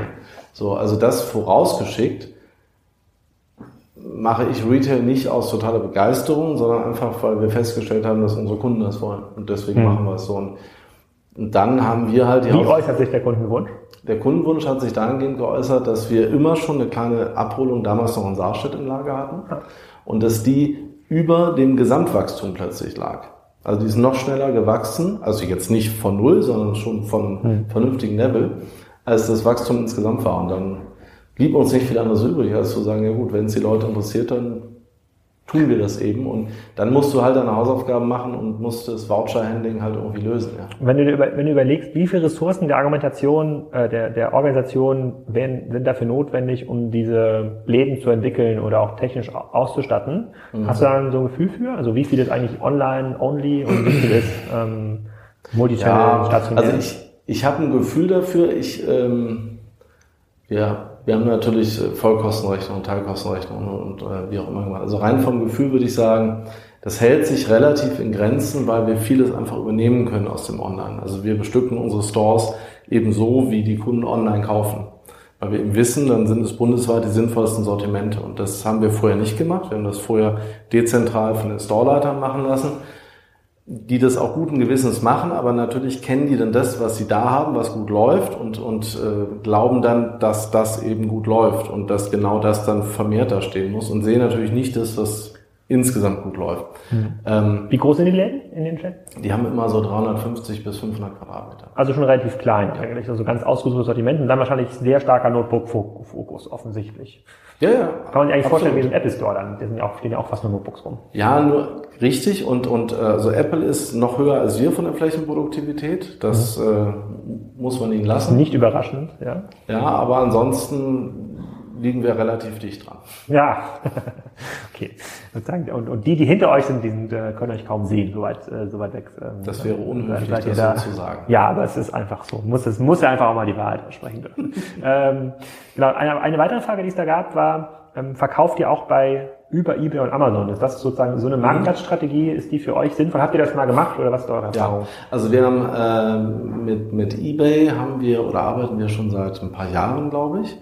So, also das vorausgeschickt mache ich Retail nicht aus totaler Begeisterung, sondern einfach, weil wir festgestellt haben, dass unsere Kunden das wollen. Und deswegen Mhm. machen wir es so. Und, und dann haben wir halt die Wie äußert sich der Kundenwunsch? der Kundenwunsch hat sich dahingehend geäußert, dass wir immer schon eine kleine Abholung damals noch in Saarstedt im Lager hatten und dass die über dem Gesamtwachstum plötzlich lag. Also die ist noch schneller gewachsen, also jetzt nicht von null, sondern schon von vernünftigen Level, als das Wachstum insgesamt war. Und dann blieb uns nicht viel anderes übrig, als zu sagen, ja gut, wenn es die Leute interessiert, dann tun wir das eben. Und dann musst du halt deine Hausaufgaben machen und musst das Voucher-Handling halt irgendwie lösen. Ja. Wenn du, dir über, wenn du überlegst, wie viele Ressourcen der Argumentation, äh, der, der Organisation werden, sind dafür notwendig, um diese Läden zu entwickeln oder auch technisch au- auszustatten, hast du da so ein Gefühl für? Also wie viel ist eigentlich online-only und wie viel ist ähm, Multichannel, stationär? Also ich, ich habe ein Gefühl dafür. Ich, ähm, ja, wir haben natürlich äh, Vollkostenrechnung, Teilkostenrechnung und äh, wie auch immer gemacht. Also rein vom Gefühl würde ich sagen, Das hält sich relativ in Grenzen, weil wir vieles einfach übernehmen können aus dem Online. Also wir bestücken unsere Stores eben so, wie die Kunden online kaufen. Weil wir eben wissen, dann sind es bundesweit die sinnvollsten Sortimente. Und das haben wir vorher nicht gemacht. Wir haben das vorher dezentral von den Storeleitern machen lassen, die das auch guten Gewissens machen, aber natürlich kennen die dann das, was sie da haben, was gut läuft und, und äh, glauben dann, dass das eben gut läuft und dass genau das dann vermehrt da stehen muss und sehen natürlich nicht das, was insgesamt gut läuft. Mhm. Ähm, Wie groß sind die Läden in den Städten? Die haben immer so 350 bis 500 Quadratmeter. Also schon relativ klein ja. eigentlich, also ganz ausgesuchtes Sortiment und dann wahrscheinlich sehr starker Notebook-Fokus offensichtlich. Ja, ja. Kann man sich eigentlich vorstellen wie ein Apple Store dann, da sind ja auch, stehen ja auch fast nur Notebooks rum. Ja, nur richtig und, und also Apple ist noch höher als wir von der Flächenproduktivität. Das mhm. äh, muss man ihnen lassen. Nicht überraschend, ja. Ja, aber ansonsten liegen wir relativ dicht dran. Ja, okay. Und, und die, die hinter euch sind, die sind, äh, können euch kaum sehen, so weit, äh, so weit weg. Ähm, das wäre unhöflich, das da, so zu sagen. Ja, aber es ist einfach so. Muss, es muss ja einfach auch mal die Wahrheit sprechen dürfen. ähm, genau, eine, eine weitere Frage, die es da gab, war, ähm, verkauft ihr auch bei über eBay und Amazon? Ist das sozusagen so eine mhm. Marktplatzstrategie? Ist die für euch sinnvoll? Habt ihr das mal gemacht oder was ist eure Erfahrung? Ja, also wir haben äh, mit, mit eBay haben wir oder arbeiten wir schon seit ein paar Jahren, glaube ich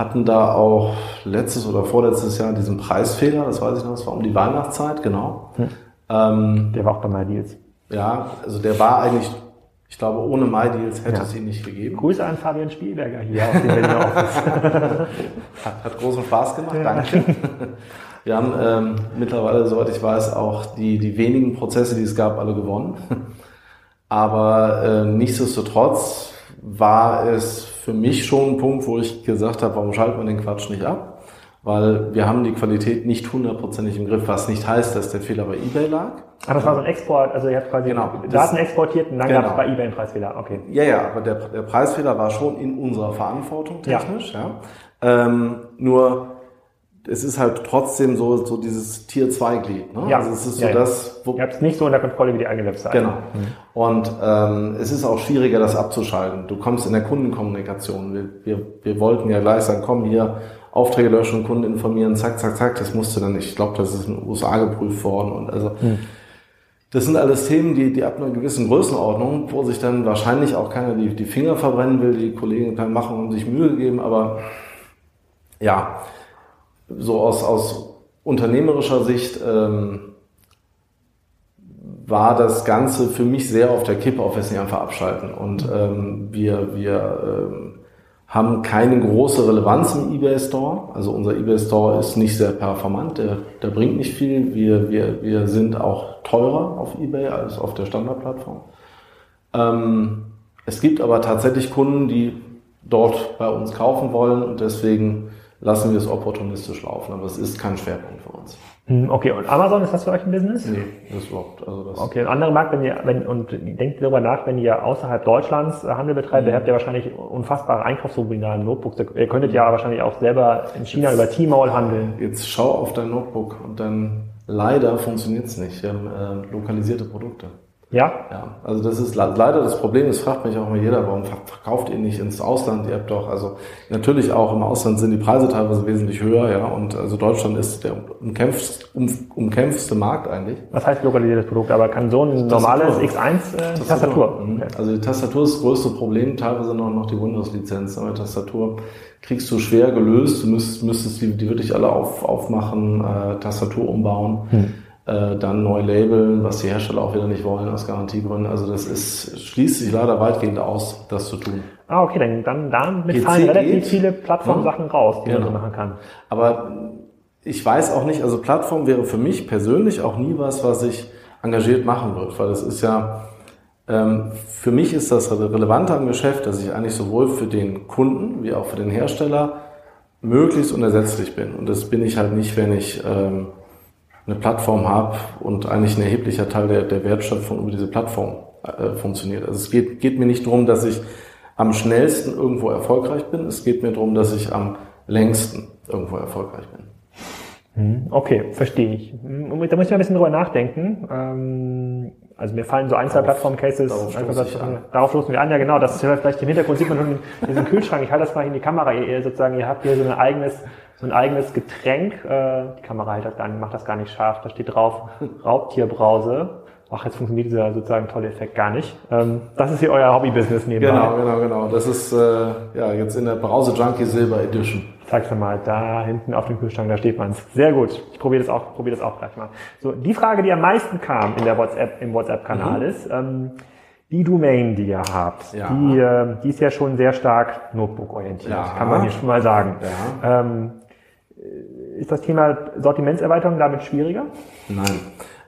hatten da auch letztes oder vorletztes Jahr diesen Preisfehler, das weiß ich noch, das war um die Weihnachtszeit, genau. Hm. Ähm, der war auch bei MyDeals. Ja, also der war eigentlich, ich glaube, ohne MyDeals hätte ja. es ihn nicht gegeben. Grüße an Fabian Spielberger hier aus dem Berliner Office. hat, hat großen Spaß gemacht, ja. danke. Wir haben ähm, mittlerweile, soweit ich weiß, auch die, die wenigen Prozesse, die es gab, alle gewonnen. Aber äh, nichtsdestotrotz war es für mich schon ein Punkt, wo ich gesagt habe, warum schaltet man den Quatsch nicht ab? Weil wir haben die Qualität nicht hundertprozentig im Griff, was nicht heißt, dass der Fehler bei eBay lag. Ah, das war so ein Export, also ihr habt quasi genau, Daten exportiert und dann genau. gab es bei eBay einen Preisfehler, okay. Ja, ja, aber der, der Preisfehler war schon in unserer Verantwortung technisch, ja. ja. Ähm, nur es ist halt trotzdem so, so dieses Tier-2-Glied. Ne? Ja. Also es ist so ja, das, wo, Ihr habt es nicht so unter Kontrolle wie die eigene Webseite. Genau. Mhm. Und ähm, es ist auch schwieriger, das abzuschalten. Du kommst in der Kundenkommunikation. Wir, wir, wir wollten ja gleich sagen, komm hier, Aufträge löschen, Kunden informieren, zack, zack, zack. Das musste dann, ich glaube, das ist in den USA geprüft worden. Und also mhm. das sind alles Themen, die, die ab einer gewissen Größenordnung, wo sich dann wahrscheinlich auch keiner die, die Finger verbrennen will, die Kollegen können machen und sich Mühe geben, aber ja, so aus, aus unternehmerischer Sicht ähm, war das Ganze für mich sehr auf der Kippe, auf es nicht einfach abschalten. Und ähm, wir, wir ähm, haben keine große Relevanz im eBay Store. Also unser eBay Store ist nicht sehr performant, der, der bringt nicht viel. Wir, wir, wir sind auch teurer auf eBay als auf der Standardplattform. Ähm, es gibt aber tatsächlich Kunden, die dort bei uns kaufen wollen und deswegen lassen wir es opportunistisch laufen, aber es ist kein Schwerpunkt für uns. Hm, okay, und Amazon, ist das für euch ein Business? Nee, das überhaupt. Also das okay, ein anderer Markt, wenn ihr, wenn, und denkt darüber nach, wenn ihr außerhalb Deutschlands Handel betreibt, mhm. ihr habt ja wahrscheinlich unfassbare Einkaufsmobiliaren Notebooks. Ihr könntet ja wahrscheinlich auch selber in China jetzt, über T-Mall handeln. Jetzt schau auf dein Notebook und dann leider funktioniert es nicht. Wir haben äh, lokalisierte Produkte. Ja? Ja, also das ist leider das Problem, das fragt mich auch immer jeder, warum verkauft ihr nicht ins Ausland? Ihr habt doch, also natürlich auch im Ausland sind die Preise teilweise wesentlich höher, ja, und also Deutschland ist der umkämpfste, um, umkämpfste Markt eigentlich. Was heißt lokalisiertes Produkt? Aber kann so ein normales X1 äh, Tastatur? Tastatur. Mhm. Also die Tastatur ist das größte Problem, teilweise noch, noch die Windows-Lizenz, aber Tastatur kriegst du schwer gelöst, du müsstest, müsstest die, die wirklich alle auf, aufmachen, äh, Tastatur umbauen. Hm äh, dann neu labeln, was die Hersteller auch wieder nicht wollen aus Garantiegründen. Also das ist, schließt sich leider weitgehend aus, das zu tun. Ah, okay, dann, dann damit PC fallen relativ geht. viele Plattformsachen ja. raus, die genau. man so machen kann. Aber ich weiß auch nicht, also Plattform wäre für mich persönlich auch nie was, was ich engagiert machen würde, weil es ist ja, ähm, für mich ist das Relevante am Geschäft, dass ich eigentlich sowohl für den Kunden wie auch für den Hersteller möglichst unersetzlich bin. Und das bin ich halt nicht, wenn ich ähm, eine Plattform habe und eigentlich ein erheblicher Teil der, der Wertschöpfung über diese Plattform äh, funktioniert. Also es geht, geht mir nicht darum, dass ich am schnellsten irgendwo erfolgreich bin. Es geht mir darum, dass ich am längsten irgendwo erfolgreich bin. Hm, okay, verstehe ich. Hm, da muss ich mal ein bisschen drüber nachdenken. Ähm, also mir fallen so ein, zwei Plattform-Cases, darauf stoßen wir an, ja genau, das ist vielleicht im Hintergrund, sieht man schon diesen Kühlschrank, ich halte das mal in die Kamera, ihr sozusagen, ihr habt hier so ein eigenes, so ein eigenes Getränk, äh, die Kamera hält das gar nicht, macht das gar nicht scharf, da steht drauf Raubtierbrause. Ach, jetzt funktioniert dieser sozusagen tolle Effekt gar nicht. Ähm, das ist hier euer Hobby-Business nebenbei. Genau, genau, genau. Das ist äh, ja jetzt in der Brause Junkie Silver Edition. Zeig's mir mal, da hinten auf dem Kühlschrank, da steht man's. Sehr gut. Ich probiere das auch, probiere das auch gleich mal. So, die Frage, die am meisten kam in der WhatsApp, im WhatsApp-Kanal mhm. ist, ähm, die Domain, die ihr habt, ja. die, äh, die ist ja schon sehr stark Notebook-orientiert, ja. kann man hier schon mal sagen. Ja. Ähm, ist das Thema Sortimentserweiterung damit schwieriger? Nein.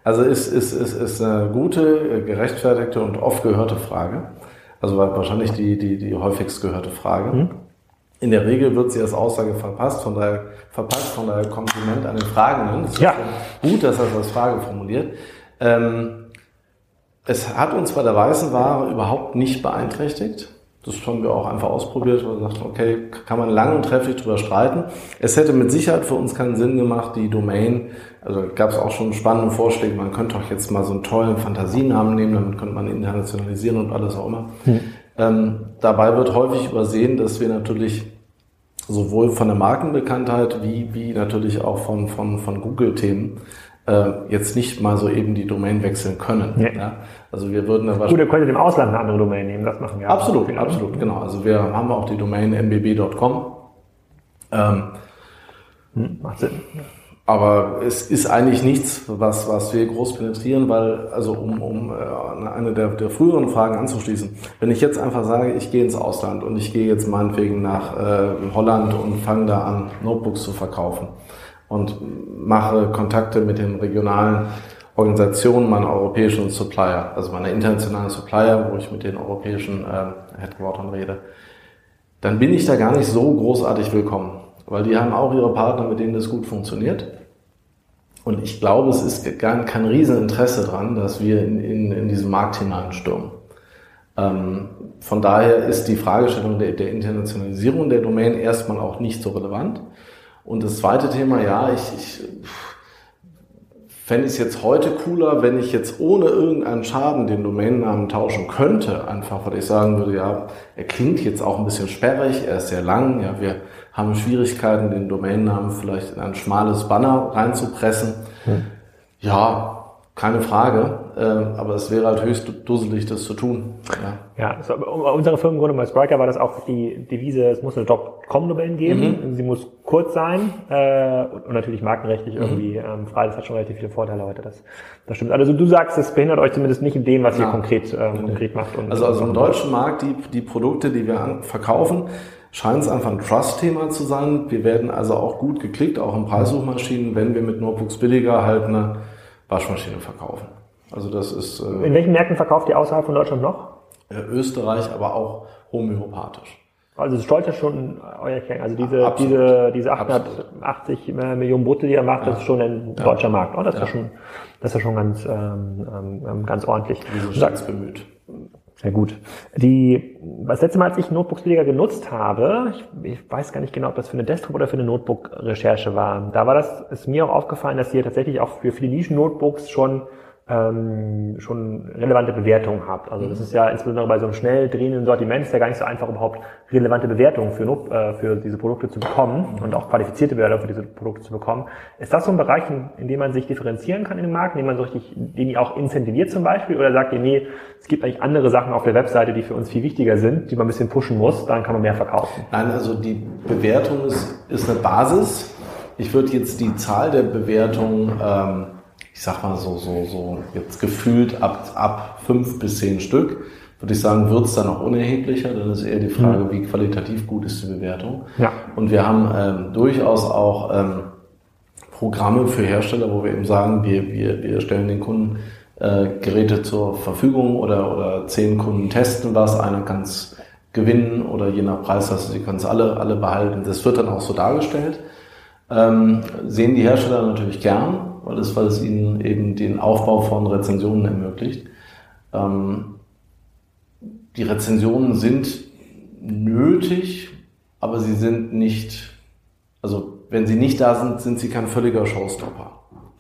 Also ist, ist, ist, ist eine gute, gerechtfertigte und oft gehörte Frage. Also wahrscheinlich die, die, die häufigst gehörte Frage. Mhm. In der Regel wird sie als Aussage verpasst, von daher verpasst, von daher Kompliment an den Fragenden. Es ja. gut, dass er es als Frage formuliert. Ähm, es hat uns bei der weißen Ware überhaupt nicht beeinträchtigt. Das haben wir auch einfach ausprobiert und gesagt, okay, kann man lang und trefflich drüber streiten. Es hätte mit Sicherheit für uns keinen Sinn gemacht, die Domain, also gab es auch schon spannende Vorschläge, man könnte auch jetzt mal so einen tollen Fantasienamen nehmen, damit könnte man internationalisieren und alles auch immer. Hm. Ähm, dabei wird häufig übersehen, dass wir natürlich sowohl von der Markenbekanntheit wie, wie natürlich auch von, von, von Google-Themen äh, jetzt nicht mal so eben die Domain wechseln können. Ja. ja. Also wir würden da Gut, ihr könntet im Ausland eine andere Domain nehmen, das machen wir. Absolut, auch. absolut, genau. Also wir haben auch die Domain mbb.com. Ähm, hm, macht Sinn. Aber es ist eigentlich nichts, was, was wir groß penetrieren, weil, also um, um äh, eine der, der früheren Fragen anzuschließen, wenn ich jetzt einfach sage, ich gehe ins Ausland und ich gehe jetzt meinetwegen nach äh, Holland und fange da an, Notebooks zu verkaufen und mache Kontakte mit den regionalen Organisationen meiner europäischen Supplier, also meiner internationalen Supplier, wo ich mit den europäischen äh, Headquartern rede, dann bin ich da gar nicht so großartig willkommen, weil die haben auch ihre Partner, mit denen das gut funktioniert. Und ich glaube, es ist gar kein Rieseninteresse dran, dass wir in, in, in diesen Markt hineinstürmen. Ähm, von daher ist die Fragestellung der, der Internationalisierung der Domain erstmal auch nicht so relevant. Und das zweite Thema, ja, ich, ich fände es jetzt heute cooler, wenn ich jetzt ohne irgendeinen Schaden den Domainnamen tauschen könnte, einfach weil ich sagen würde, ja, er klingt jetzt auch ein bisschen sperrig, er ist sehr lang, ja, wir haben Schwierigkeiten, den Domainnamen vielleicht in ein schmales Banner reinzupressen. Hm. Ja, keine Frage, äh, aber es wäre halt höchst dusselig, das zu tun. Ja, ja unsere Firmengründung bei Spriker war das auch die Devise, es muss eine .com-Domain geben, mhm. sie muss kurz sein äh, und natürlich markenrechtlich mhm. irgendwie ähm, frei, das hat schon relativ viele Vorteile heute, das, das stimmt. Also du sagst, es behindert euch zumindest nicht in dem, was ja. ihr konkret, ähm, konkret macht. Und, also, also im deutschen Markt, die, die Produkte, die wir verkaufen, scheint es einfach ein Trust-Thema zu sein. Wir werden also auch gut geklickt, auch in Preissuchmaschinen, wenn wir mit Notebooks billiger halt eine Waschmaschine verkaufen. Also das ist. Äh, In welchen Märkten verkauft ihr außerhalb von Deutschland noch? Äh, Österreich, aber auch homöopathisch. Also es stolz ja schon euer Kern. Also diese, Absolut. diese, diese 880 Absolut. Millionen Brutto, die ihr macht, das ist schon ein deutscher ja. Markt. Oh, das, ja. ist ja schon, das ist schon ganz, ähm, ähm, ganz ordentlich. Wie so bemüht. Sehr gut. Die, das letzte Mal, als ich Notebooks billiger genutzt habe, ich, ich, weiß gar nicht genau, ob das für eine Desktop- oder für eine Notebook-Recherche war. Da war das, ist mir auch aufgefallen, dass ihr tatsächlich auch für viele Nischen-Notebooks schon ähm, schon relevante Bewertungen habt. Also das ist ja insbesondere bei so einem schnell drehenden Sortiment ist ja gar nicht so einfach überhaupt relevante Bewertungen für, äh, für diese Produkte zu bekommen und auch qualifizierte Bewertungen für diese Produkte zu bekommen. Ist das so ein Bereich, in, in dem man sich differenzieren kann in dem Markt, in dem man so richtig, den ihr auch incentiviert zum Beispiel oder sagt ihr, nee, es gibt eigentlich andere Sachen auf der Webseite, die für uns viel wichtiger sind, die man ein bisschen pushen muss, dann kann man mehr verkaufen? Nein, also die Bewertung ist, ist eine Basis. Ich würde jetzt die Zahl der Bewertungen ähm, ich sag mal so, so, so jetzt gefühlt ab, ab fünf bis zehn Stück, würde ich sagen, wird es dann noch unerheblicher. Dann ist eher die Frage, mhm. wie qualitativ gut ist die Bewertung. Ja. Und wir haben ähm, durchaus auch ähm, Programme für Hersteller, wo wir eben sagen, wir, wir, wir stellen den Kunden äh, Geräte zur Verfügung oder, oder zehn Kunden testen was, einer kann es gewinnen oder je nach Preis, also sie können es alle, alle behalten. Das wird dann auch so dargestellt. Ähm, sehen die Hersteller natürlich gern, weil es, weil es ihnen eben den Aufbau von Rezensionen ermöglicht. Ähm, die Rezensionen sind nötig, aber sie sind nicht, also wenn sie nicht da sind, sind sie kein völliger Showstopper.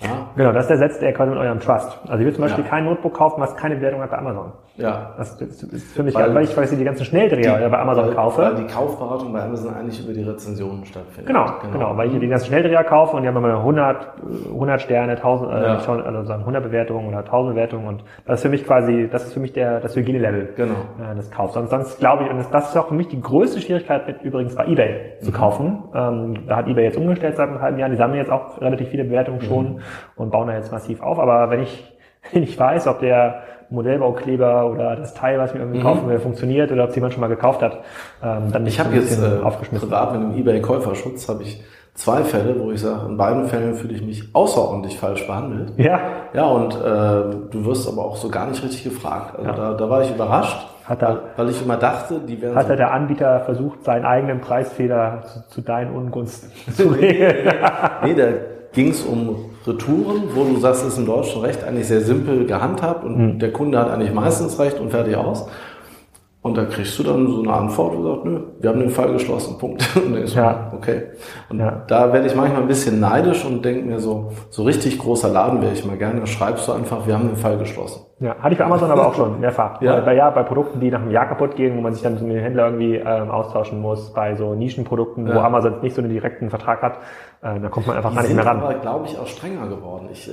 Ja? Genau, das ersetzt er quasi mit eurem Trust. Also ich will zum Beispiel ja. kein Notebook kaufen, was keine Bewertung hat bei Amazon. Ja. Das ist für mich, weil, weil ich, weil ich die ganzen Schnelldreher die, bei Amazon weil, kaufe. Weil die Kaufberatung bei Amazon eigentlich über die Rezensionen stattfindet. Genau, genau, genau weil ich die ganzen Schnelldreher kaufe und die haben immer 100, 100 Sterne, 1000, äh, ja. also 100 Bewertungen oder 1000 Bewertungen und das ist für mich quasi, das ist für mich der, das Hygienelevel genau. äh, des Kaufs. Sonst, sonst glaube ich, und das ist auch für mich die größte Schwierigkeit mit übrigens bei eBay mhm. zu kaufen. Ähm, da hat eBay jetzt umgestellt seit einem halben Jahr, die sammeln jetzt auch relativ viele Bewertungen mhm. schon und bauen da jetzt massiv auf, aber wenn ich, wenn ich weiß, ob der Modellbaukleber oder das Teil, was ich mir irgendwie mhm. kaufen will, funktioniert oder ob es jemand schon mal gekauft hat, ähm, dann Ich habe jetzt äh, aufgeschmissen. privat mit dem eBay-Käuferschutz habe ich zwei Fälle, wo ich sage, in beiden Fällen fühle ich mich außerordentlich falsch behandelt. Ja. Ja, und äh, du wirst aber auch so gar nicht richtig gefragt. Also ja. da, da war ich überrascht, hat er, weil ich immer dachte, die werden. Hat so der Anbieter versucht, seinen eigenen Preisfehler zu, zu deinen Ungunsten zu regeln? nee, da ging es um Retouren, wo du sagst, ist im deutschen Recht eigentlich sehr simpel gehandhabt und mhm. der Kunde hat eigentlich meistens recht und fertig aus. Und da kriegst du dann so eine Antwort und sagst, nö, wir haben den Fall geschlossen, Punkt. Und dann ist ja. okay. Und ja. da werde ich manchmal ein bisschen neidisch und denke mir so, so richtig großer Laden wäre ich mal gerne, schreibst du einfach, wir haben den Fall geschlossen. Ja, hatte ich bei Amazon aber auch schon mehrfach. Ja. Bei, ja, bei Produkten, die nach einem Jahr kaputt gehen, wo man sich dann mit dem Händler irgendwie ähm, austauschen muss, bei so Nischenprodukten, ja. wo Amazon nicht so einen direkten Vertrag hat, äh, da kommt man einfach die gar nicht mehr ran. aber, glaube ich, auch strenger geworden. Ich äh,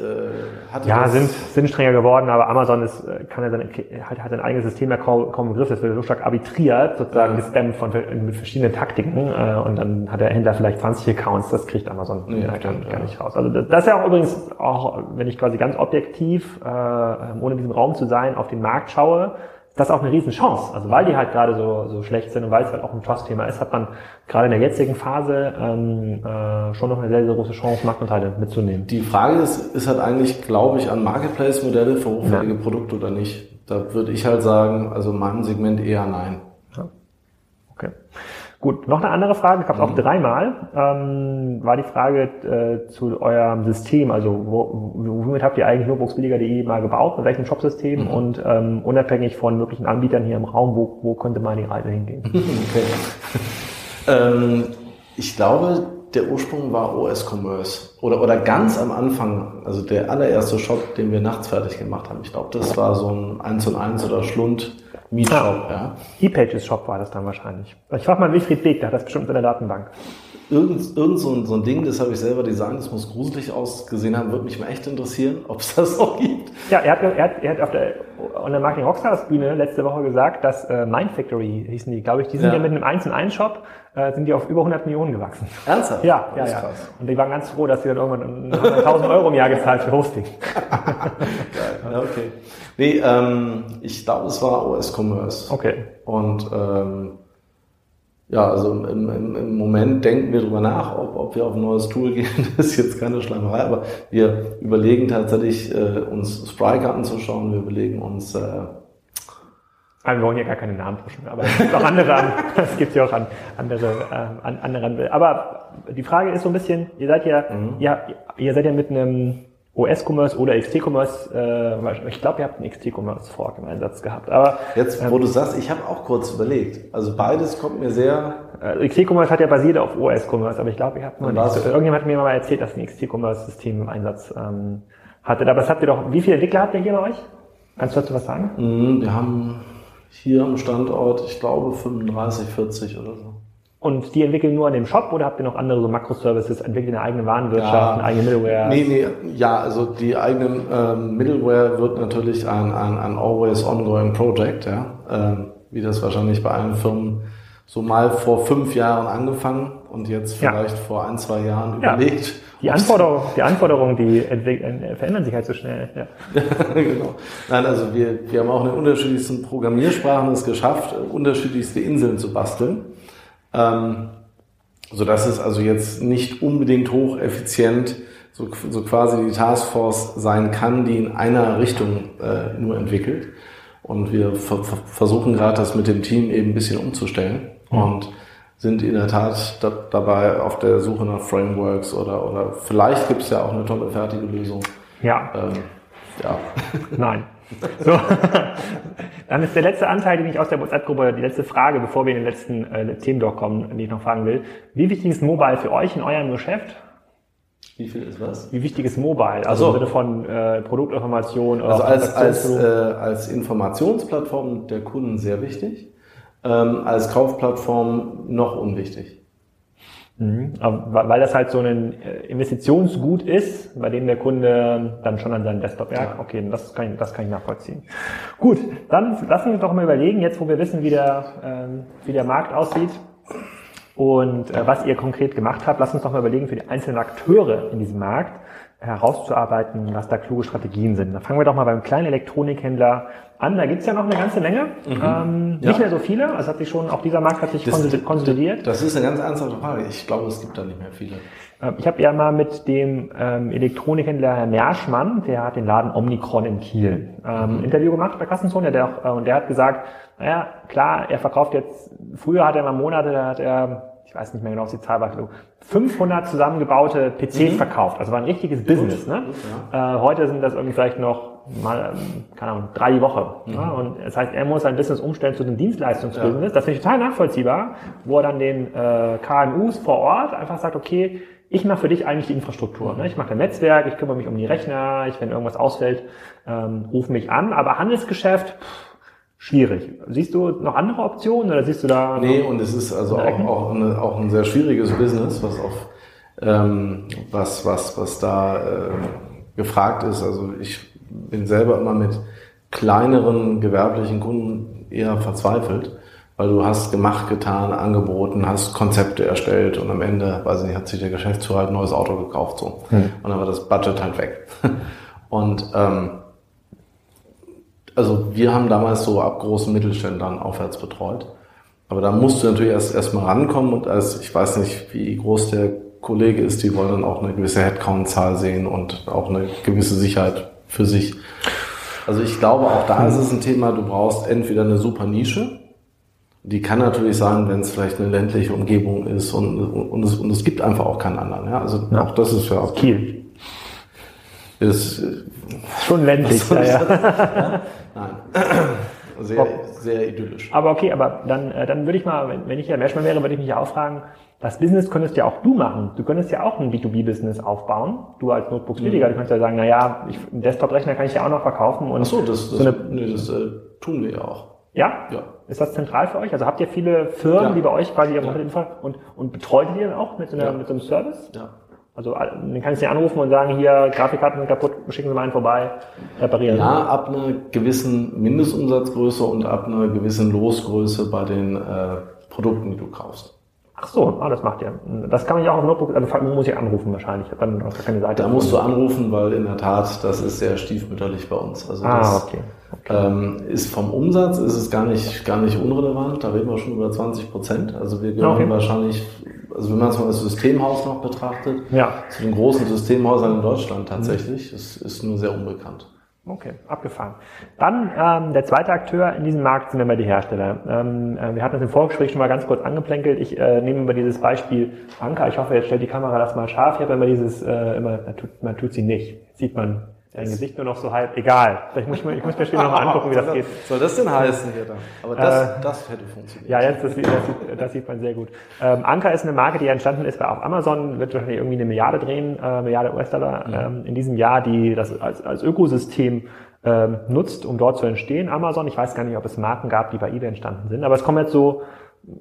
hatte Ja, sind, sind strenger geworden, aber Amazon ist, äh, kann ja sein, hat, hat sein eigenes System ja kaum, kaum im Griff. Das wird so stark arbitriert, sozusagen ja. gespammt von, mit verschiedenen Taktiken. Äh, und dann hat der Händler vielleicht 20 Accounts, das kriegt Amazon ja, gar, gar nicht raus. Also das ist ja auch übrigens auch, wenn ich quasi ganz objektiv, äh, ohne diesen Raum zu sein, auf den Markt schaue, das ist auch eine Riesenchance. Also weil die halt gerade so, so schlecht sind und weil es halt auch ein Trust-Thema ist, hat man gerade in der jetzigen Phase ähm, äh, schon noch eine sehr, sehr große Chance, Marktanteile mitzunehmen. Die Frage ist, ist halt eigentlich, glaube ich, an Marketplace-Modelle für hochwertige ja. Produkte oder nicht. Da würde ich halt sagen, also in meinem Segment eher nein. Gut, noch eine andere Frage, ich habe auch mhm. dreimal, ähm, war die Frage äh, zu eurem System, also wo, womit habt ihr eigentlich notebooksbilliger.de mal gebaut, mit welchem Shopsystem mhm. und ähm, unabhängig von möglichen Anbietern hier im Raum, wo, wo könnte mal die Reise hingehen? Okay. ähm, ich glaube, der Ursprung war OS Commerce oder, oder ganz am Anfang, also der allererste Shop, den wir nachts fertig gemacht haben. Ich glaube, das war so ein 1 und 1 oder Schlund Mietshop, ah, ja. E-Pages Shop war das dann wahrscheinlich. Ich frage mal Wilfried Beek, der hat das bestimmt in der Datenbank. Irgend, irgend so, ein, so ein Ding, das habe ich selber designt, das muss gruselig ausgesehen haben, würde mich mal echt interessieren, ob es das noch gibt. Ja, er hat, er hat, er hat auf der, on der Marketing Rockstars Bühne letzte Woche gesagt, dass äh, Mind Factory hießen die, glaube ich, die sind ja, ja mit einem 1 in 1 Shop, äh, sind die auf über 100 Millionen gewachsen. Ernsthaft? Ja, ja, ja. Krass. Und die waren ganz froh, dass sie dann irgendwann 1000 Euro im Jahr gezahlt für Hosting. Geil, okay. Nee, ähm, ich glaube, es war OS Commerce. Okay. Und ähm, ja, also im, im, im Moment denken wir darüber nach, ob, ob wir auf ein neues Tool gehen. Das ist jetzt keine Schleimerei, aber wir überlegen tatsächlich, äh, uns Spriker anzuschauen. Wir überlegen uns äh, wir wollen ja gar keine Namen pushen, aber es gibt auch andere, es gibt ja auch an, andere, äh, an, andere. Aber die Frage ist so ein bisschen, ihr seid ja, mhm. ja, ihr seid ja mit einem OS-Commerce oder XT-Commerce, äh, ich glaube, ihr habt einen XT-Commerce-Fork im Einsatz gehabt. Aber jetzt, wo ähm, du sagst, ich habe auch kurz überlegt. Also beides kommt mir sehr. Äh, XT-Commerce hat ja basiert auf OS-Commerce, aber ich glaube, ihr habt noch nicht. Irgendjemand hat mir mal erzählt, dass ein XT-Commerce-System im Einsatz ähm, hattet. Aber das habt ihr doch. Wie viele Entwickler habt ihr hier bei euch? Kannst du dazu was sagen? Mhm, wir haben hier am Standort, ich glaube 35, 40 oder so. Und die entwickeln nur an dem Shop oder habt ihr noch andere so Makroservices, entwickeln eine eigene Warenwirtschaft, ja, eine eigene Middleware? Nee, nee, ja, also die eigene ähm, Middleware wird natürlich ein, ein, ein always ongoing project, ja. Ähm, wie das wahrscheinlich bei allen Firmen so mal vor fünf Jahren angefangen und jetzt vielleicht ja. vor ein, zwei Jahren ja. überlegt. Die Anforderungen, die Anforderungen, die verändern sich halt so schnell. Ja. genau. Nein, also wir, wir haben auch in unterschiedlichsten Programmiersprachen es geschafft, unterschiedlichste Inseln zu basteln. Ähm, so dass es also jetzt nicht unbedingt hocheffizient so, so quasi die Taskforce sein kann, die in einer Richtung äh, nur entwickelt. Und wir ver versuchen gerade das mit dem Team eben ein bisschen umzustellen mhm. und sind in der Tat da, dabei auf der Suche nach Frameworks oder, oder vielleicht gibt es ja auch eine tolle fertige Lösung. Ja. Ähm, ja. Nein. So. Dann ist der letzte Anteil, den ich aus der WhatsApp-Gruppe, die letzte Frage, bevor wir in den letzten äh, Themendoc kommen, die ich noch fragen will. Wie wichtig ist Mobile für euch in eurem Geschäft? Wie viel ist was? Wie wichtig ist Mobile? Also so. im Sinne von äh, Produktinformation oder Also als, als, äh, als Informationsplattform der Kunden sehr wichtig, ähm, als Kaufplattform noch unwichtig. Mhm. Weil das halt so ein äh, Investitionsgut ist, bei dem der Kunde dann schon an seinen Desktop merkt, ja. okay, das kann, ich, das kann ich nachvollziehen. Gut, dann lassen wir uns doch mal überlegen, jetzt wo wir wissen, wie der, ähm, wie der Markt aussieht und äh, was ihr konkret gemacht habt, lasst uns doch mal überlegen, für die einzelnen Akteure in diesem Markt herauszuarbeiten, was da kluge Strategien sind. Da fangen wir doch mal beim kleinen Elektronikhändler an. Da gibt's ja noch eine ganze Menge. Mhm. Ähm, ja. Nicht mehr so viele. Also hat sich schon, auch dieser Markt hat sich das, konsolidiert. Das ist eine ganz ernsthafte Frage. Ich glaube, es gibt da nicht mehr viele. Ähm, ich habe ja mal mit dem ähm, Elektronikhändler Herr Merschmann, der hat den Laden Omnicron in Kiel, ähm, mhm. Interview gemacht bei Kassenzone. Der auch, äh, und der hat gesagt, naja, klar, er verkauft jetzt, früher hat er mal Monate, da hat er ich weiß nicht mehr genau, was die Zahl war, 500 zusammengebaute PCs mhm. verkauft. Also war ein richtiges Business. Ne? Ja. Äh, heute sind das irgendwie vielleicht noch mal, ähm, keine Ahnung, drei die Woche. Mhm. Ja? Und das heißt, er muss sein Business umstellen zu einem Dienstleistungsbusiness. Ja. Das finde ich total nachvollziehbar, wo er dann den äh, KMUs vor Ort einfach sagt, okay, ich mache für dich eigentlich die Infrastruktur. Ne? Ich mache ein Netzwerk, ich kümmere mich um die Rechner, ich, wenn irgendwas ausfällt, ähm, ruf mich an. Aber Handelsgeschäft, pff, schwierig. Siehst du noch andere Optionen oder siehst du da? Nee, und es ist also auch, auch, eine, auch ein sehr schwieriges Business, was auf ähm, was, was, was da äh, gefragt ist. Also ich bin selber immer mit kleineren gewerblichen Kunden eher verzweifelt, weil du hast gemacht, getan, angeboten, hast Konzepte erstellt und am Ende, weiß ich nicht, hat sich der Geschäftsführer halt ein neues Auto gekauft so. Hm. Und dann war das Budget halt weg. Und ähm, also wir haben damals so ab großen Mittelständlern aufwärts betreut. Aber da musst du natürlich erst erstmal rankommen und als ich weiß nicht, wie groß der Kollege ist, die wollen dann auch eine gewisse Headcount-Zahl sehen und auch eine gewisse Sicherheit für sich. Also ich glaube, auch da ist es ein Thema, du brauchst entweder eine super Nische, die kann natürlich sein, wenn es vielleicht eine ländliche Umgebung ist und, und, und, es, und es gibt einfach auch keinen anderen. Ja? Also ja. auch das ist ja auch Kiel. Ist, Schon ländlich, ja, ja. Nein. Sehr, sehr idyllisch. Aber okay, aber dann, äh, dann würde ich mal, wenn, wenn ich ja Mehrschmann wäre, würde ich mich ja auch fragen, das Business könntest ja auch du machen. Du könntest ja auch ein B2B-Business aufbauen. Du als Notebooks-Billiger, mhm. du könntest ja sagen, na ja, ich, einen Desktop-Rechner kann ich ja auch noch verkaufen. Und Ach so, das, das, so eine, nee, das äh, tun wir ja auch. Ja? Ja. Ist das zentral für euch? Also habt ihr viele Firmen, ja. die bei euch quasi ja. und, und betreut ihr die dann auch mit so, einer, ja. mit so einem Service? Ja. Also dann kann ich Sie anrufen und sagen, hier, Grafikkarten sind kaputt, schicken Sie mal einen vorbei, reparieren. Ja, ab einer gewissen Mindestumsatzgröße und ab einer gewissen Losgröße bei den äh, Produkten, die du kaufst. Ach so, ah, das macht ihr. Das kann man ja auch auf Notebook, also muss ich anrufen wahrscheinlich. Dann auch keine Seite. Da musst du anrufen, weil in der Tat, das ist sehr stiefmütterlich bei uns. Also ah, das okay. okay. Ähm, ist vom Umsatz ist es gar nicht, gar nicht unrelevant. Da reden wir schon über 20 Prozent. Also wir gehören okay. wahrscheinlich also wenn man es mal als Systemhaus noch betrachtet, ja. zu den großen Systemhäusern in Deutschland tatsächlich, mhm. ist, ist nur sehr unbekannt. Okay, abgefahren. Dann ähm, der zweite Akteur in diesem Markt sind immer die Hersteller. Ähm, äh, wir hatten das im Vorgespräch schon mal ganz kurz angeplänkelt. Ich äh, nehme immer dieses Beispiel Anker. Ich hoffe, jetzt stellt die Kamera das mal scharf. Ich habe immer dieses, äh, immer, man tut, man tut sie nicht. Sieht man Dein Gesicht nur noch so halb, egal. Vielleicht muss ich, mir, ich muss mir später nochmal angucken, wie das geht. Soll das denn heißen hier dann? Aber das, äh, das hätte funktioniert. Ja, jetzt, das, das, sieht, das sieht man sehr gut. Ähm, Anker ist eine Marke, die entstanden ist auf Amazon, wird wahrscheinlich irgendwie eine Milliarde drehen, äh, Milliarde US-Dollar mhm. ähm, in diesem Jahr, die das als, als Ökosystem ähm, nutzt, um dort zu entstehen. Amazon, ich weiß gar nicht, ob es Marken gab, die bei eBay entstanden sind, aber es kommen jetzt so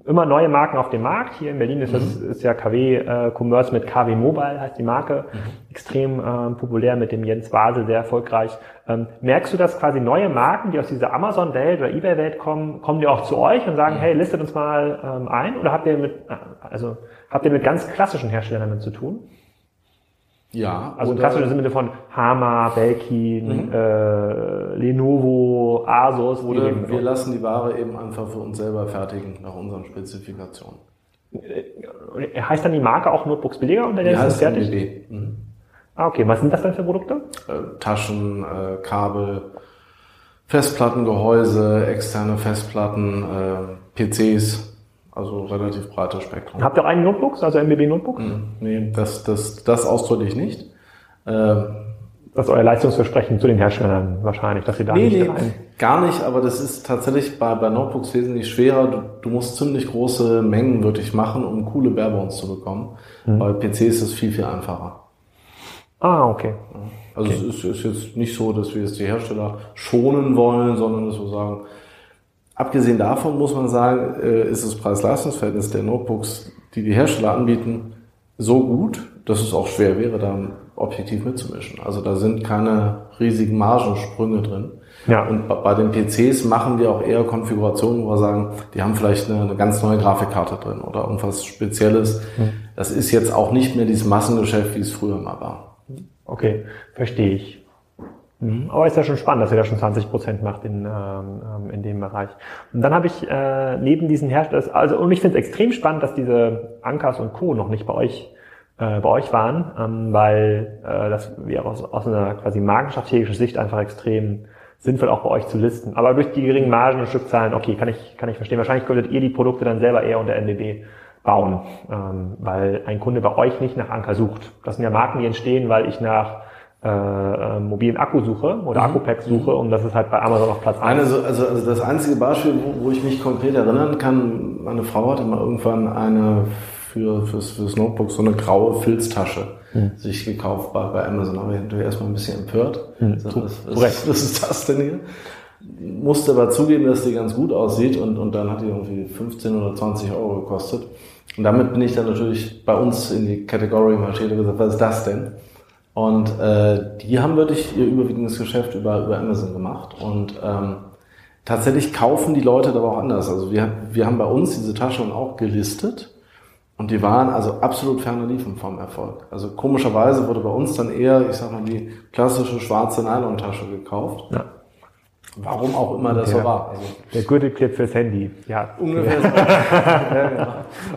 immer neue Marken auf den Markt. Hier in Berlin ist das mhm. ist ja KW äh, Commerce mit KW Mobile heißt die Marke. Mhm. Extrem äh, populär mit dem Jens Basel, sehr erfolgreich. Ähm, merkst du, dass quasi neue Marken, die aus dieser Amazon-Welt oder eBay-Welt kommen, kommen die auch zu euch und sagen, mhm. hey, listet uns mal ähm, ein? Oder habt ihr mit, äh, also habt ihr mit ganz klassischen Herstellern damit zu tun? Ja. Also im klassischen Sinne von Hama, Belkin, mhm. äh, Lenovo, Asus. Oder wir lassen die Ware eben einfach für uns selber fertigen, nach unseren Spezifikationen. Äh, heißt dann die Marke auch Notebooks billiger und dann ist es fertig? NBB. Mhm. Ah, okay. Was sind das dann für Produkte? Äh, Taschen, äh, Kabel, Festplattengehäuse, externe Festplatten, äh, PCs, also relativ breites Spektrum. Habt ihr auch einen Notebooks, also MBB Notebooks? Mm, nee, das, das, das ausdrücklich nicht. Äh, das ist euer Leistungsversprechen zu den Herstellern wahrscheinlich, dass sie da nee, nicht nee, rein. Gar nicht, aber das ist tatsächlich bei, bei Notebooks wesentlich schwerer. Du, du musst ziemlich große Mengen wirklich machen, um coole Barebones zu bekommen. Mhm. Bei PCs ist es viel, viel einfacher. Ah, okay. Also okay. es ist, ist, jetzt nicht so, dass wir jetzt die Hersteller schonen wollen, sondern dass wir sagen, abgesehen davon muss man sagen, äh, ist das Preis-Leistungs-Verhältnis der Notebooks, die die Hersteller anbieten, so gut, dass es auch schwer wäre, da objektiv mitzumischen. Also da sind keine riesigen Margensprünge drin. Ja. Und bei den PCs machen wir auch eher Konfigurationen, wo wir sagen, die haben vielleicht eine, eine ganz neue Grafikkarte drin oder irgendwas Spezielles. Mhm. Das ist jetzt auch nicht mehr dieses Massengeschäft, wie es früher mal war. Okay, verstehe ich. Mhm. Aber ist ja schon spannend, dass ihr da schon 20 Prozent macht in, ähm, ähm, in dem Bereich. Und dann habe ich äh, neben diesen Herstellern, also und ich finde es extrem spannend, dass diese Ankas und Co. noch nicht bei euch äh, bei euch waren, ähm, weil äh, das wäre aus, aus einer quasi markenstrategischen Sicht einfach extrem sinnvoll auch bei euch zu listen. Aber durch die geringen Margen und Stückzahlen, okay, kann ich, kann ich verstehen. Wahrscheinlich könntet ihr die Produkte dann selber eher unter NDB bauen, ähm, weil ein Kunde bei euch nicht nach Anker sucht. Das sind ja Marken, die entstehen, weil ich nach äh, äh, mobilen Akku suche oder mhm. Akku-Packs suche und das ist halt bei Amazon auf Platz 1. Also, also, also das einzige Beispiel, wo, wo ich mich konkret erinnern kann, meine Frau hatte mal irgendwann eine für, fürs, fürs Notebook so eine graue Filztasche mhm. sich gekauft bei, bei Amazon. Aber ich natürlich erstmal ein bisschen empört. Mhm. So, was, was, was ist das denn hier? Musste aber zugeben, dass die ganz gut aussieht und, und dann hat die irgendwie 15 oder 20 Euro gekostet. Und damit bin ich dann natürlich bei uns in die Category marschiert und gesagt, was ist das denn? Und äh, die haben wirklich ihr überwiegendes Geschäft über, über Amazon gemacht. Und ähm, tatsächlich kaufen die Leute aber auch anders. Also wir, wir haben bei uns diese Taschen auch gelistet und die waren also absolut ferne liefen vom Erfolg. Also komischerweise wurde bei uns dann eher, ich sag mal, die klassische schwarze Nylon-Tasche gekauft. Ja. Warum auch immer das der, so war. Also der Gürtelclip fürs Handy, ja. Ungefähr. So. ja, genau.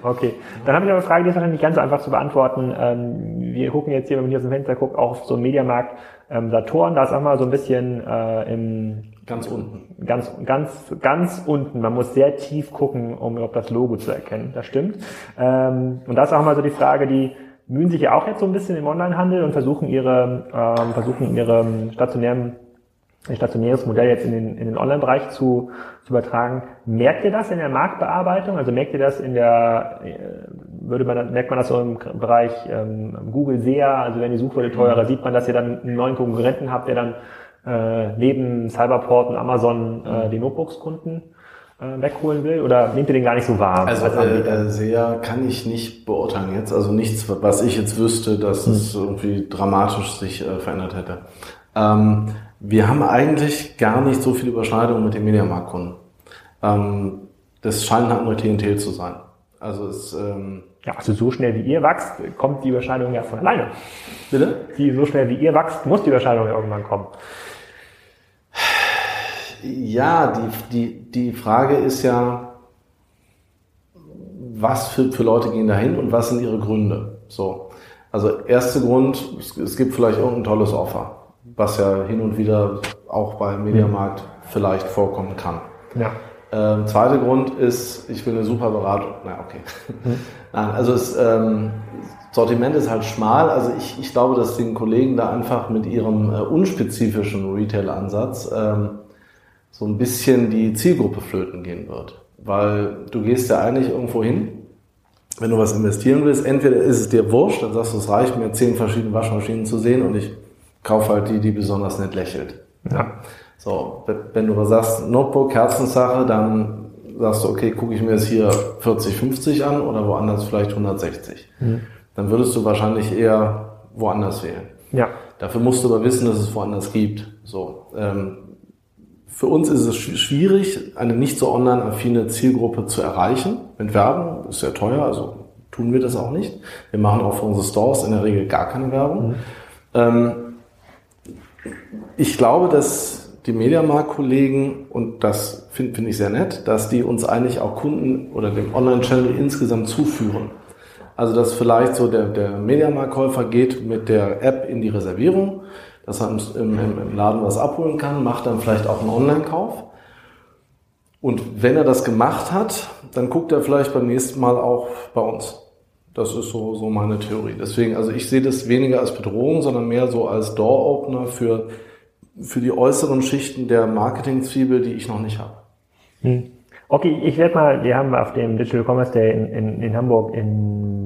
Okay, dann habe ich noch eine Frage, die ist wahrscheinlich nicht ganz so einfach zu beantworten. Ähm, wir gucken jetzt hier, wenn man hier aus dem Fenster guckt, auch auf so einen Mediamarkt ähm, Saturn. Da ist auch mal so ein bisschen äh, im Ganz unten. Ganz, ganz, ganz unten. Man muss sehr tief gucken, um überhaupt das Logo zu erkennen. Das stimmt. Ähm, und da ist auch mal so die Frage, die mühen sich ja auch jetzt so ein bisschen im Onlinehandel und versuchen ihre, versuchen ihre stationären ein stationäres Modell jetzt in den, in den Online-Bereich zu, zu übertragen. Merkt ihr das in der Marktbearbeitung? Also merkt ihr das in der, äh, würde man, merkt man das so im Bereich ähm, Google SEA, also wenn die Suchwörter teurer, sieht man, dass ihr dann einen neuen Konkurrenten habt, der dann äh, neben Cyberport und Amazon äh, die Notebooks-Kunden äh, wegholen will? Oder nehmt ihr den gar nicht so wahr? Also als äh, sehr kann ich nicht beurteilen jetzt. Also nichts, was ich jetzt wüsste, dass hm. es irgendwie dramatisch sich äh, verändert hätte. Ähm, wir haben eigentlich gar nicht so viel Überschneidung mit den Mediamarktkunden. Ähm, das scheint halt nur TNT zu sein. Also es ähm, ja, also so schnell wie ihr wächst, kommt die Überschneidung ja von alleine. Bitte? Die, so schnell wie ihr wächst, muss die Überschneidung ja irgendwann kommen. Ja, die, die, die Frage ist ja, was für, für Leute gehen dahin und was sind ihre Gründe? So. Also, erster Grund, es, es gibt vielleicht irgendein tolles Offer, was ja hin und wieder auch beim Mediamarkt vielleicht vorkommen kann. Ja. Ähm, zweiter Grund ist, ich will eine super Beratung. Na, okay. Hm. Nein, also es, ähm, Sortiment ist halt schmal. Also ich, ich glaube, dass den Kollegen da einfach mit ihrem äh, unspezifischen Retail-Ansatz ähm, so ein bisschen die Zielgruppe flöten gehen wird. Weil du gehst ja eigentlich irgendwo hin, wenn du was investieren willst, entweder ist es dir wurscht, dann sagst du, es reicht mir, zehn verschiedene Waschmaschinen zu sehen und ich kaufe halt die, die besonders nett lächelt. Ja. So, wenn du aber sagst, Notebook, Herzenssache, dann sagst du, okay, gucke ich mir jetzt hier 40, 50 an oder woanders vielleicht 160. Mhm. Dann würdest du wahrscheinlich eher woanders wählen. Ja. Dafür musst du aber wissen, dass es woanders gibt. So, ähm, für uns ist es schwierig, eine nicht so online-affine Zielgruppe zu erreichen. Mit Werbung ist sehr teuer, also tun wir das auch nicht. Wir machen auch für unsere Stores in der Regel gar keine Werbung. Mhm. Ähm, ich glaube, dass die Mediamarkt-Kollegen, und das finde find ich sehr nett, dass die uns eigentlich auch Kunden oder dem Online-Channel insgesamt zuführen. Also dass vielleicht so der, der Mediamarkt-Käufer geht mit der App in die Reservierung dass er im, im, im Laden was abholen kann, macht dann vielleicht auch einen Online-Kauf. Und wenn er das gemacht hat, dann guckt er vielleicht beim nächsten Mal auch bei uns. Das ist so, so meine Theorie. Deswegen, also ich sehe das weniger als Bedrohung, sondern mehr so als Door-Opener für, für die äußeren Schichten der Marketing-Zwiebel, die ich noch nicht habe. Hm. Okay, ich werde mal, wir haben auf dem Digital Commerce Day in, in, in Hamburg in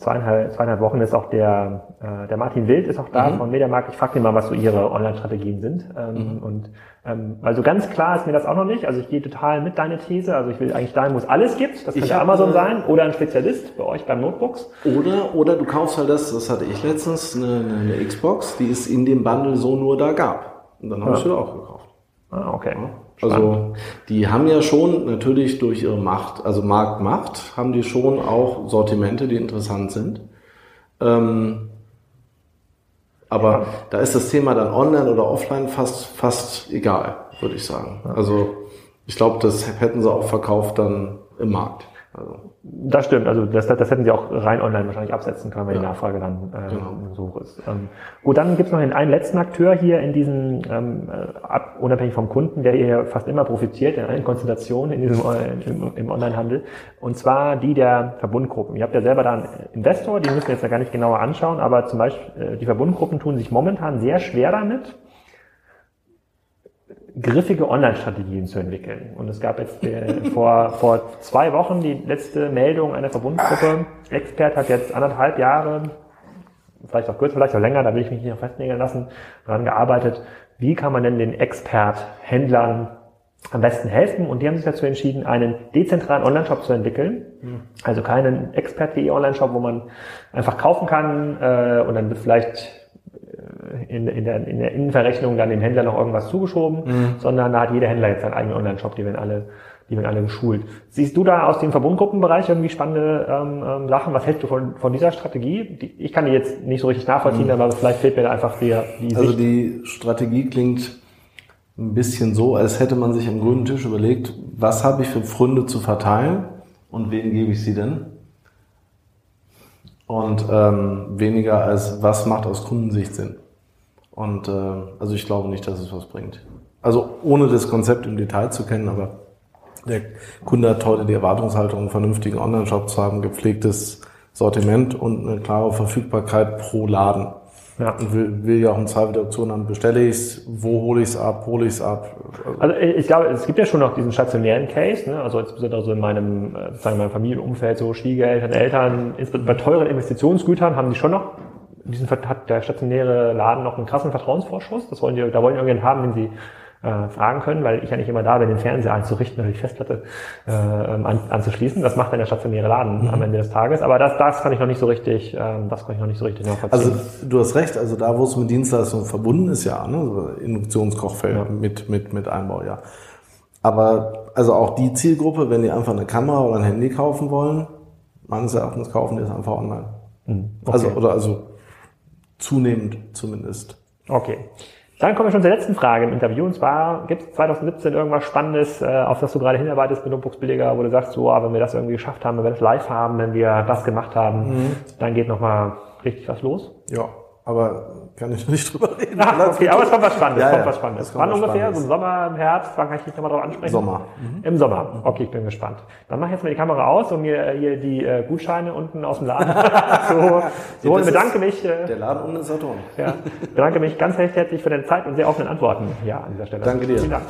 zweieinhalb, zweieinhalb Wochen ist auch der, äh, der Martin Wild ist auch da mhm. von Mediamarkt. Ich frage ihn mal, was so ihre Online-Strategien sind. Ähm, mhm. Und ähm, also ganz klar ist mir das auch noch nicht. Also ich gehe total mit deine These. Also ich will eigentlich dahin, wo es alles gibt. Das könnte Amazon sein oder ein Spezialist bei euch beim Notebooks. Oder, oder du kaufst halt das, das hatte ich letztens, eine, eine Xbox, die es in dem Bundle so nur da gab. Und dann habe ja. ich sie auch gekauft. Ah, okay. Ja. Also die haben ja schon natürlich durch ihre Macht, also Marktmacht, haben die schon auch Sortimente, die interessant sind. Ähm, aber da ist das Thema dann online oder offline fast, fast egal, würde ich sagen. Also ich glaube, das hätten sie auch verkauft dann im Markt. Also. Das stimmt, also das, das hätten sie auch rein online wahrscheinlich absetzen können, wenn ja. die Nachfrage dann äh, genau. so hoch ist. Ähm, gut, dann gibt's noch den einen letzten Akteur hier in diesem, ähm, ab, unabhängig vom Kunden, der hier fast immer profitiert in allen Konstellationen in diesem, äh, im, im Onlinehandel, und zwar die der Verbundgruppen. Ihr habt ja selber da einen Investor, die müssen wir jetzt ja gar nicht genauer anschauen, aber zum Beispiel äh, die Verbundgruppen tun sich momentan sehr schwer damit, griffige Online-Strategien zu entwickeln. Und es gab jetzt äh, vor, vor zwei Wochen die letzte Meldung einer Verbundgruppe. Expert hat jetzt anderthalb Jahre, vielleicht auch kürzer, vielleicht auch länger, da will ich mich nicht noch festlegen lassen, daran gearbeitet, wie kann man denn den Expert-Händlern am besten helfen. Und die haben sich dazu entschieden, einen dezentralen Online-Shop zu entwickeln. Hm. Also keinen Expert.de Online-Shop, wo man einfach kaufen kann äh, und dann wird vielleicht in, in, der, in der Innenverrechnung dann dem Händler noch irgendwas zugeschoben, mhm. sondern da hat jeder Händler jetzt seinen eigenen Online-Shop, die werden alle, die werden alle geschult. Siehst du da aus dem Verbundgruppenbereich irgendwie spannende ähm, ähm, Sachen? Was hältst du von, von dieser Strategie? Die, ich kann die jetzt nicht so richtig nachvollziehen, mhm. aber vielleicht fehlt mir da einfach die, die Also Sicht. die Strategie klingt ein bisschen so, als hätte man sich am grünen Tisch überlegt, was habe ich für Pfründe zu verteilen und wem gebe ich sie denn? Und ähm, weniger als, was macht aus Kundensicht Sinn? Und äh, also ich glaube nicht, dass es was bringt. Also ohne das Konzept im Detail zu kennen, aber der Kunde hat heute die Erwartungshaltung, einen vernünftigen Online-Shop zu haben, gepflegtes Sortiment und eine klare Verfügbarkeit pro Laden. Ja. Und will, will ja auch eine Zweifel der Option haben, bestelle ich es, wo hole ich es ab, hole ich es ab. Also ich glaube, es gibt ja schon noch diesen stationären Case, ne? also insbesondere so in meinem, äh, sagen wir mal, Familienumfeld, so Schwiegereltern, Eltern, insbesondere bei teuren Investitionsgütern haben die schon noch diesen hat der stationäre Laden noch einen krassen Vertrauensvorschuss. Das wollen die, da wollen die irgendjemanden haben, den sie äh, fragen können, weil ich ja nicht immer da bin, den Fernseher einzurichten oder die Festplatte äh, an, anzuschließen. Das macht dann der stationäre Laden mhm. am Ende des Tages. Aber das, das kann ich noch nicht so richtig, ähm, das kann ich noch nicht so richtig nachvollziehen. Also du hast recht, also da, wo es mit Dienstleistungen verbunden ist, ja, ne? Induktionskochfeld ja. mit, mit, mit Einbau, ja. Aber also auch die Zielgruppe, wenn die einfach eine Kamera oder ein Handy kaufen wollen, meines Erachtens kaufen die es einfach online. Mhm. Okay. Also, oder also Zunehmend zumindest. Okay. Dann kommen wir schon zur letzten Frage im Interview. Und zwar, gibt es 2017 irgendwas Spannendes, äh, auf das du gerade hinarbeitest mit Notebooks Billiger, wo du sagst, so, ah, wenn wir das irgendwie geschafft haben, wenn wir das live haben, wenn wir das gemacht haben, mhm. dann geht nochmal richtig was los? Ja, aber kann ich nicht drüber reden. Ach, okay, aber es kommt was Spannendes. Ja, kommt was Spannendes. Wann ungefähr? Spannendes. So im Sommer, im Herbst? Wann kann ich dich nochmal drauf ansprechen? Sommer. Mhm. Im Sommer. Okay, ich bin gespannt. Dann mach ich jetzt mal die Kamera aus und mir hier die äh, Gutscheine unten aus dem Laden so, so und bedanke mich. Äh, der Laden unten ist Saturn. ja, bedanke mich ganz recht herzlich für deine Zeit und sehr offenen Antworten hier an dieser Stelle. Danke dir. Vielen Dank.